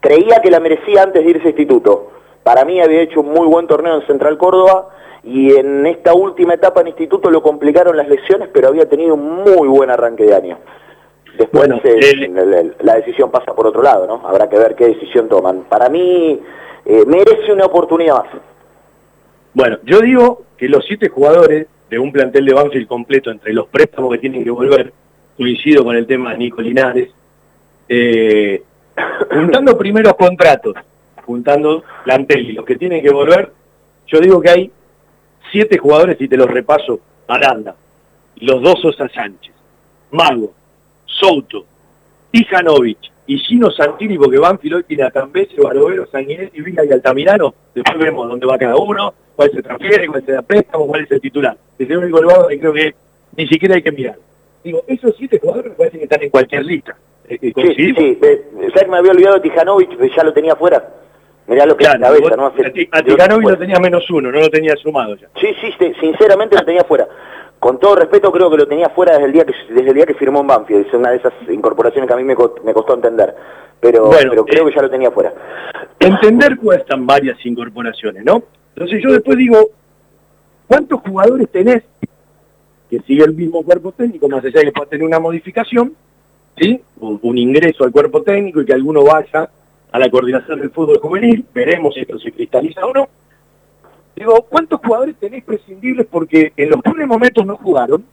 Creía que la merecía antes de irse a instituto. Para mí había hecho un muy buen torneo en Central Córdoba, y en esta última etapa en instituto lo complicaron las lesiones, pero había tenido un muy buen arranque de año. Después eh, la decisión pasa por otro lado, ¿no? Habrá que ver qué decisión toman. Para mí eh, merece una oportunidad más. Bueno, yo digo que los siete jugadores de un plantel de Banfield completo entre los préstamos que tienen que volver, coincido con el tema de Nico Linares, eh, *coughs* juntando primeros contratos, juntando plantel y los que tienen que volver, yo digo que hay siete jugadores y te los repaso, Aranda, los dos Sosa Sánchez, Mago, Souto, Tijanovic y Gino Santini, porque Banfield hoy tiene a Cambese, Barovero, Sanguinetti, Vila y Altamirano, después vemos dónde va cada uno, cuál se transfiere, cuál se da préstamo, cuál es el titular. Es el único lugar creo que ni siquiera hay que mirar. Digo, esos siete jugadores me parece que están en cualquier lista. Eh, sí, sí, eh, ¿sabes que me había olvidado de Tijanovic? Ya lo tenía fuera. Mirá lo que es la cabeza, ¿no? a Ticanovi lo tenía menos uno, no lo tenía sumado ya. Sí, sí, sinceramente lo tenía fuera. Con todo respeto, creo que lo tenía fuera desde el día que, desde el día que firmó en Banfield. Es una de esas incorporaciones que a mí me, costó entender. Pero, pero creo que ya lo tenía fuera. Entender cuestan varias incorporaciones, ¿no? Entonces yo después digo, ¿cuántos jugadores tenés que sigue el mismo cuerpo técnico, más allá de que pueda tener una modificación, ¿sí? un ingreso al cuerpo técnico y que alguno vaya a la coordinación del fútbol juvenil, veremos si esto se cristaliza o no. Digo, ¿cuántos jugadores tenés prescindibles? Porque en los peores momentos no jugaron,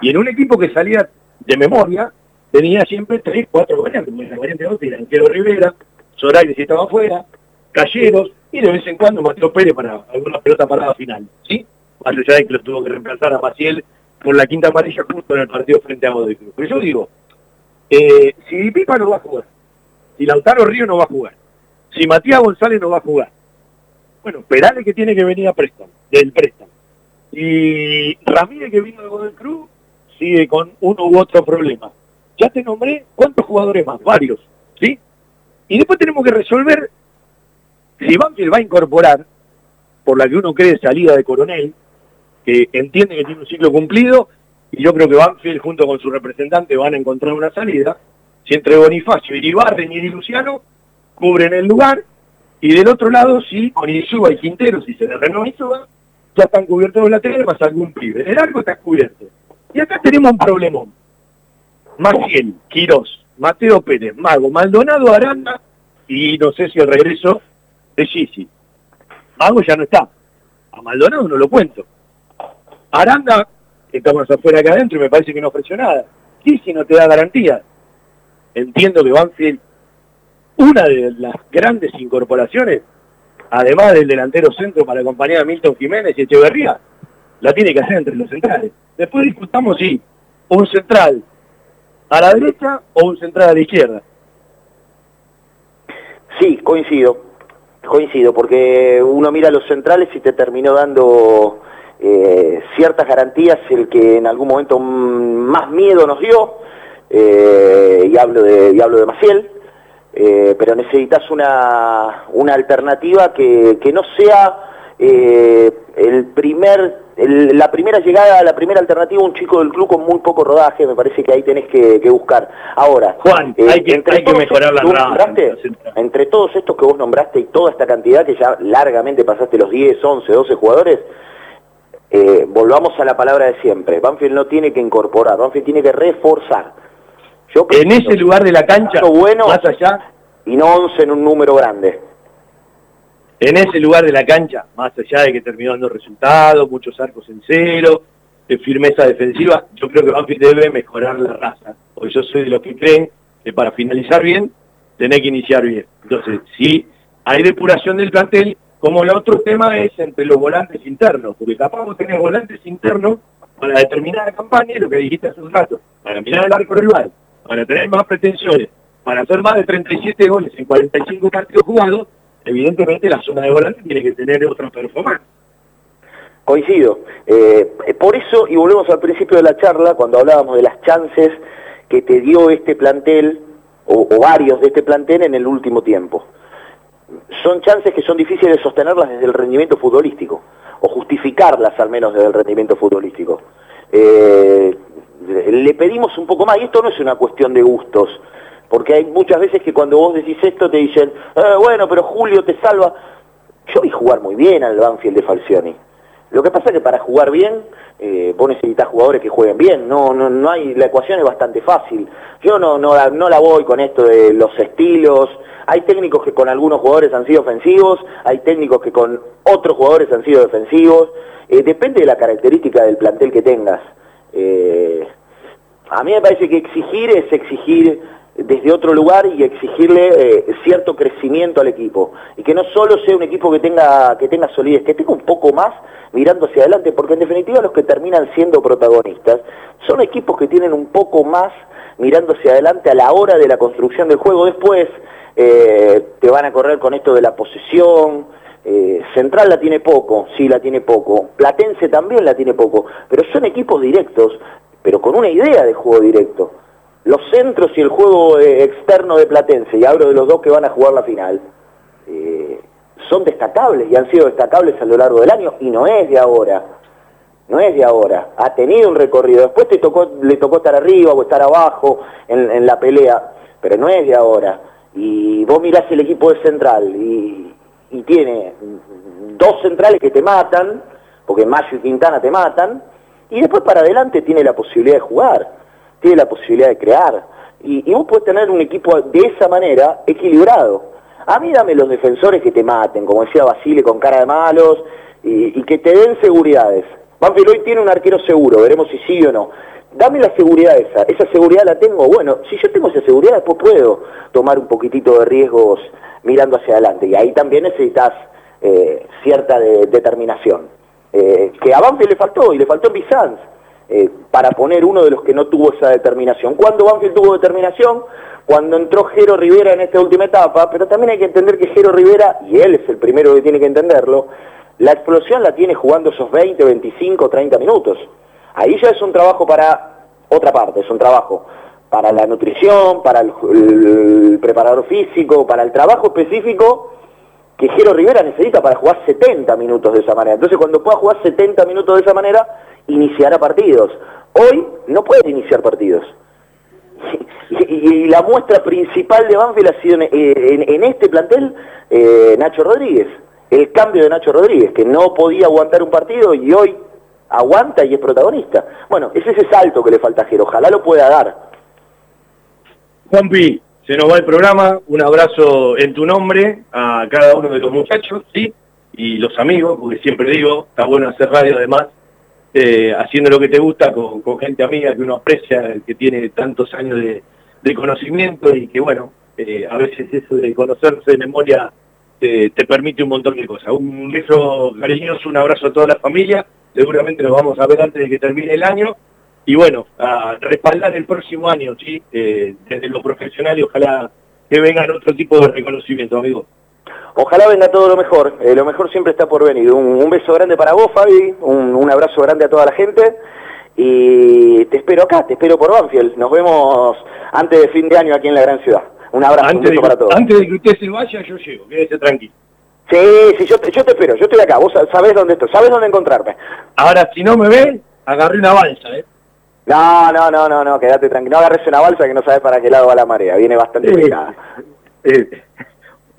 y en un equipo que salía de memoria, tenía siempre tres, cuatro variantes. La variante 2 era Quiero Rivera, Zoraide si estaba afuera, Calleros, y de vez en cuando Mateo Pérez para alguna pelota parada final, ¿sí? Más allá de que lo tuvo que reemplazar a Maciel por la quinta amarilla justo en el partido frente a Godoy. Pero yo digo, eh, si Pipa no va a jugar, si Lautaro Río no va a jugar, si Matías González no va a jugar, bueno, Perales que tiene que venir a préstamo, del préstamo, y Ramírez que vino de Godoy Cruz sigue con uno u otro problema. Ya te nombré cuántos jugadores más, varios, ¿sí? Y después tenemos que resolver si Banfield va a incorporar, por la que uno cree salida de Coronel, que entiende que tiene un ciclo cumplido, y yo creo que Banfield junto con su representante van a encontrar una salida, si entre Bonifacio, Iribarren y Luciano cubren el lugar, y del otro lado, si con Izuba y Quintero, si se le renova ya están cubiertos los laterales más algún pibe. El arco está cubierto. Y acá tenemos un problemón. Maciel, Quirós, Mateo Pérez, Mago, Maldonado, Aranda, y no sé si el regreso de Gigi. Mago ya no está. A Maldonado no lo cuento. Aranda está más afuera que adentro y me parece que no ofreció nada. Gigi no te da garantía. Entiendo que Banfield, una de las grandes incorporaciones, además del delantero centro para acompañar a Milton Jiménez y Echeverría, la tiene que hacer entre los centrales. Después discutamos si un central a la derecha o un central a la izquierda. Sí, coincido coincido, porque uno mira los centrales y te terminó dando eh, ciertas garantías el que en algún momento más miedo nos dio, eh, y, hablo de, y hablo de Maciel, eh, pero necesitas una, una alternativa que, que no sea el primer la primera llegada, la primera alternativa, un chico del club con muy poco rodaje, me parece que ahí tenés que, buscar. Ahora, Juan, eh, hay que, mejorar la nombraste, Entre todos estos que vos nombraste y toda esta cantidad que ya largamente pasaste los 10, 11, 12 jugadores, eh, volvamos a la palabra de siempre. Banfield no tiene que incorporar, Banfield tiene que reforzar. Yo en ese lugar de la cancha, bueno, más allá, y no 11 en un número grande. En ese lugar de la cancha, más allá de que terminó dando resultados, muchos arcos en cero, de firmeza defensiva, yo creo que Banfield debe mejorar la raza, porque yo soy de los que creen que para finalizar bien, tenés que iniciar bien. Entonces, si hay depuración del plantel, como el otro tema es entre los volantes internos, porque capaz vos tenés volantes internos para determinar la campaña, lo que dijiste hace un rato, para mirar el arco rival, para tener más pretensiones, para hacer más de 37 goles en 45 partidos jugados, evidentemente la zona de volante tiene que tener otra performance. Coincido. Eh, por eso, y volvemos al principio de la charla, cuando hablábamos de las chances que te dio este plantel, o, varios de este plantel en el último tiempo. Son chances que son difíciles de sostenerlas desde el rendimiento futbolístico, o justificarlas al menos desde el rendimiento futbolístico. Eh, le pedimos un poco más, y esto no es una cuestión de gustos, porque hay muchas veces que cuando vos decís esto te dicen, eh, bueno, pero Julio te salva. Yo vi jugar muy bien al Banfield de Falcioni. Lo que pasa es que para jugar bien, eh, vos necesitas jugadores que jueguen bien. No, no, no hay, la ecuación es bastante fácil. Yo no, no, no la voy con esto de los estilos. Hay técnicos que con algunos jugadores han sido ofensivos, hay técnicos que con otros jugadores han sido defensivos. Eh, depende de la característica del plantel que tengas. Eh, a mí me parece que exigir es exigir desde otro lugar y exigirle eh, cierto crecimiento al equipo. Y que no solo sea un equipo que tenga, que tenga solidez, que tenga un poco más mirando hacia adelante, porque en definitiva los que terminan siendo protagonistas son equipos que tienen un poco más mirando hacia adelante a la hora de la construcción del juego. Después eh, te van a correr con esto de la posesión. Eh, Central la tiene poco, sí la tiene poco. Platense también la tiene poco, pero son equipos directos, pero con una idea de juego directo los centros y el juego eh, externo de Platense, y hablo de los dos que van a jugar la final, eh, son destacables y han sido destacables a lo largo del año y no es de ahora. No es de ahora. Ha tenido un recorrido. Después te tocó, le tocó estar arriba o estar abajo en, la pelea, pero no es de ahora. Y vos mirás el equipo de central y, y tiene dos centrales que te matan, porque Mayo y Quintana te matan, y después para adelante tiene la posibilidad de jugar tiene la posibilidad de crear. Y, vos puedes tener un equipo de esa manera equilibrado. A mí dame los defensores que te maten, como decía Basile, con cara de malos, y, y que te den seguridades. Banfield hoy tiene un arquero seguro, veremos si sí o no. Dame la seguridad esa, esa seguridad la tengo. Bueno, si yo tengo esa seguridad, después puedo tomar un poquitito de riesgos mirando hacia adelante. Y ahí también necesitas eh, cierta de- determinación. Eh, que a Banfield le faltó, y le faltó en Bizanz, eh, para poner uno de los que no tuvo esa determinación. ¿Cuándo Banfield tuvo determinación? Cuando entró Jero Rivera en esta última etapa, pero también hay que entender que Jero Rivera, y él es el primero que tiene que entenderlo, la explosión la tiene jugando esos 20, 25, 30 minutos. Ahí ya es un trabajo para otra parte, es un trabajo para la nutrición, para el, preparador físico, para el trabajo específico que Jero Rivera necesita para jugar 70 minutos de esa manera. Entonces cuando pueda jugar 70 minutos de esa manera, iniciará partidos. Hoy no puede iniciar partidos. *laughs* Y, la muestra principal de Banfield ha sido en, en este plantel eh, Nacho Rodríguez. El cambio de Nacho Rodríguez, que no podía aguantar un partido y hoy aguanta y es protagonista. Bueno, es ese salto que le falta a Jero. Ojalá lo pueda dar. Juanpi, se nos va el programa. Un abrazo en tu nombre a cada uno de los muchachos, ¿sí? Y los amigos, porque siempre digo, está bueno hacer radio además, eh, haciendo lo que te gusta con, gente amiga que uno aprecia, que tiene tantos años de, conocimiento y que, bueno, eh, a veces eso de conocerse de memoria te, te permite un montón de cosas. Un beso cariñoso, un abrazo a toda la familia. Seguramente nos vamos a ver antes de que termine el año y bueno, a respaldar el próximo año, ¿sí? Eh, desde lo profesional y ojalá que vengan otro tipo de reconocimiento, amigo. Ojalá venga todo lo mejor. Eh, lo mejor siempre está por venir. Un, un beso grande para vos, Fabi. Un, un abrazo grande a toda la gente. Y te espero acá, te espero por Banfield. Nos vemos antes de fin de año aquí en la gran ciudad. Un abrazo, un Antes beso de, para todos. antes de que usted se vaya, yo llego, quédese tranquilo. Sí, sí, yo te, yo te espero. Yo estoy acá. Vos sabés dónde estoy. Sabés dónde encontrarme. Ahora, si no me ven, agarré una balsa, ¿eh? No, no, no, no, no. Quédate tranquilo. No agarres una balsa que no sabes para qué lado va la marea. Viene bastante Sí. picada. Eh,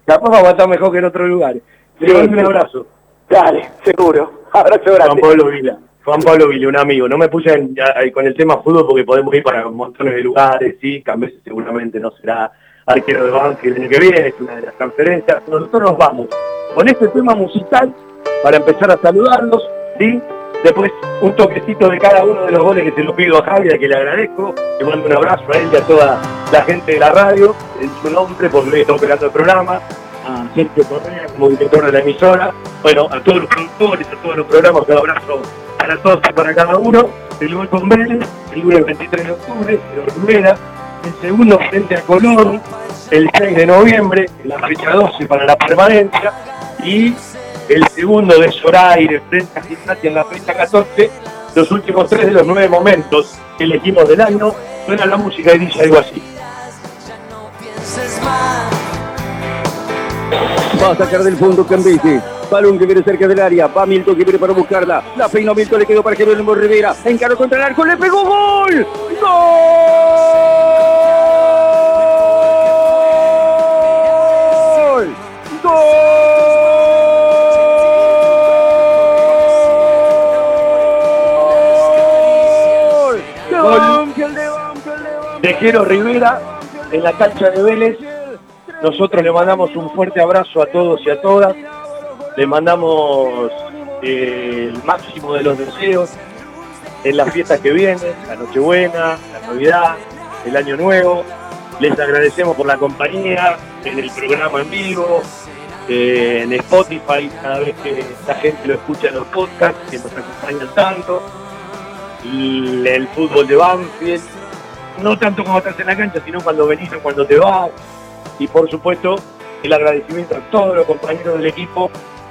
capaz va a estar mejor que en otros lugares. Le Sí, un abrazo. Dale, seguro. Abrazo Juan grande. Pablo Vila. Juan Pablo Vila, un amigo. No me puse en- con el tema fútbol porque podemos ir para montones de lugares, sí. Cambiés seguramente no será arquero de Banfield el año que viene, es una de las transferencias. Nosotros nos vamos con este tema musical para empezar a saludarlos, sí. Después un toquecito de cada uno de los goles que se lo pido a Javier, que le agradezco. Le mando un abrazo a él y a toda la gente de la radio, en su nombre, porque está operando el programa a Sergio Correa como director de la emisora, bueno, a todos los productores, a todos los programas, un abrazo para todos y para cada uno. El gol con Vélez, el lunes 23 de octubre, de Rivera, el segundo frente a Colón, el 6 de noviembre, la fecha 12 para la permanencia, y el segundo de Zoraire frente a Gimnasia en la fecha 14, los últimos tres de los nueve momentos que elegimos del año, suena la música y dice algo así. Va a sacar del fondo Cambisi. Balón que viene cerca del área. Va Milton que viene para buscarla. La peinó Milton, le quedó para Jerónimo Rivera. Encaró contra el arco, le pegó gol. ¡Gol! ¡Gol! ¡De Gol. Jero Rivera en la cancha de Vélez. Nosotros le mandamos un fuerte abrazo a todos y a todas. Le mandamos eh, el máximo de los deseos en las fiestas que vienen, la Nochebuena, la Navidad, el Año Nuevo. Les agradecemos por la compañía en el programa en vivo, eh, en Spotify, cada vez que la gente lo escucha en los podcasts, que nos acompañan tanto. El fútbol de Banfield, no tanto cuando estás en la cancha, sino cuando venís o cuando te vas. Y por supuesto, el agradecimiento a todos los compañeros del equipo,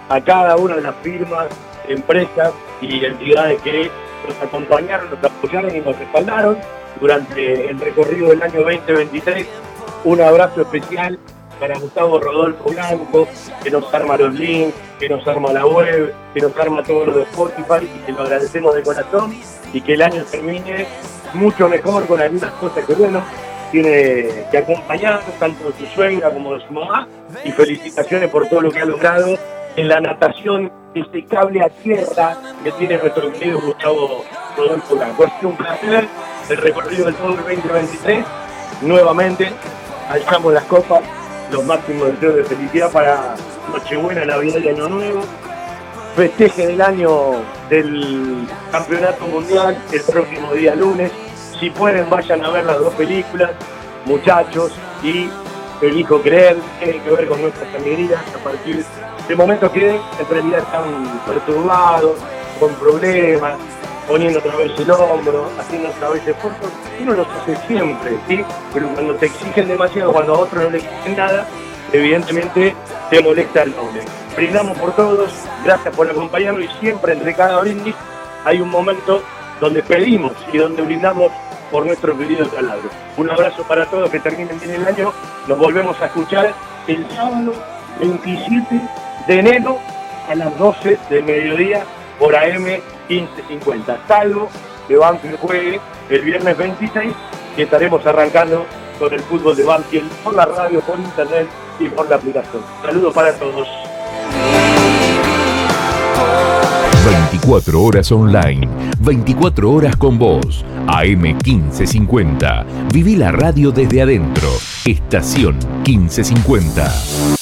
a cada una de las firmas, empresas y entidades que nos acompañaron, nos apoyaron y nos respaldaron durante el recorrido del año 2023. Un abrazo especial para Gustavo Rodolfo Blanco, que nos arma los links, que nos arma la web, que nos arma todo lo de Spotify y que lo agradecemos de corazón y que el año termine mucho mejor con algunas cosas que bueno, tiene que acompañar tanto de su suegra como de su mamá y felicitaciones por todo lo que ha logrado en la natación este cable a tierra que tiene nuestro querido Gustavo Rodolfo Blanco. Ha sido un placer el recorrido del todo el 2023. Nuevamente alzamos las copas, los máximos deseos de felicidad para Nochebuena, Navidad y Año Nuevo. festejen el año del campeonato mundial el próximo día lunes. Si pueden, vayan a ver las dos películas, muchachos, y elijo creer, tiene que ver con nuestras alegrías a partir de momentos que en realidad están perturbados, con problemas, poniendo otra vez el hombro, haciendo otra vez esfuerzos. Uno los hace siempre, ¿sí? Pero cuando te exigen demasiado, cuando a otro no le exigen nada, evidentemente te molesta el doble. Brindamos por todos, gracias por acompañarnos y siempre entre cada brindis hay un momento donde pedimos y donde brindamos por nuestro querido taladro. Un abrazo para todos, que terminen bien el año. Nos volvemos a escuchar el sábado 27 de enero a las 12 del mediodía por AM 1550. Salvo que Banfield juegue el viernes 26 y estaremos arrancando con el fútbol de Banfield por la radio, por internet y por la aplicación. Saludos para todos. 24 horas online, 24 horas con vos. AM 1550. Viví la radio desde adentro. Estación 1550.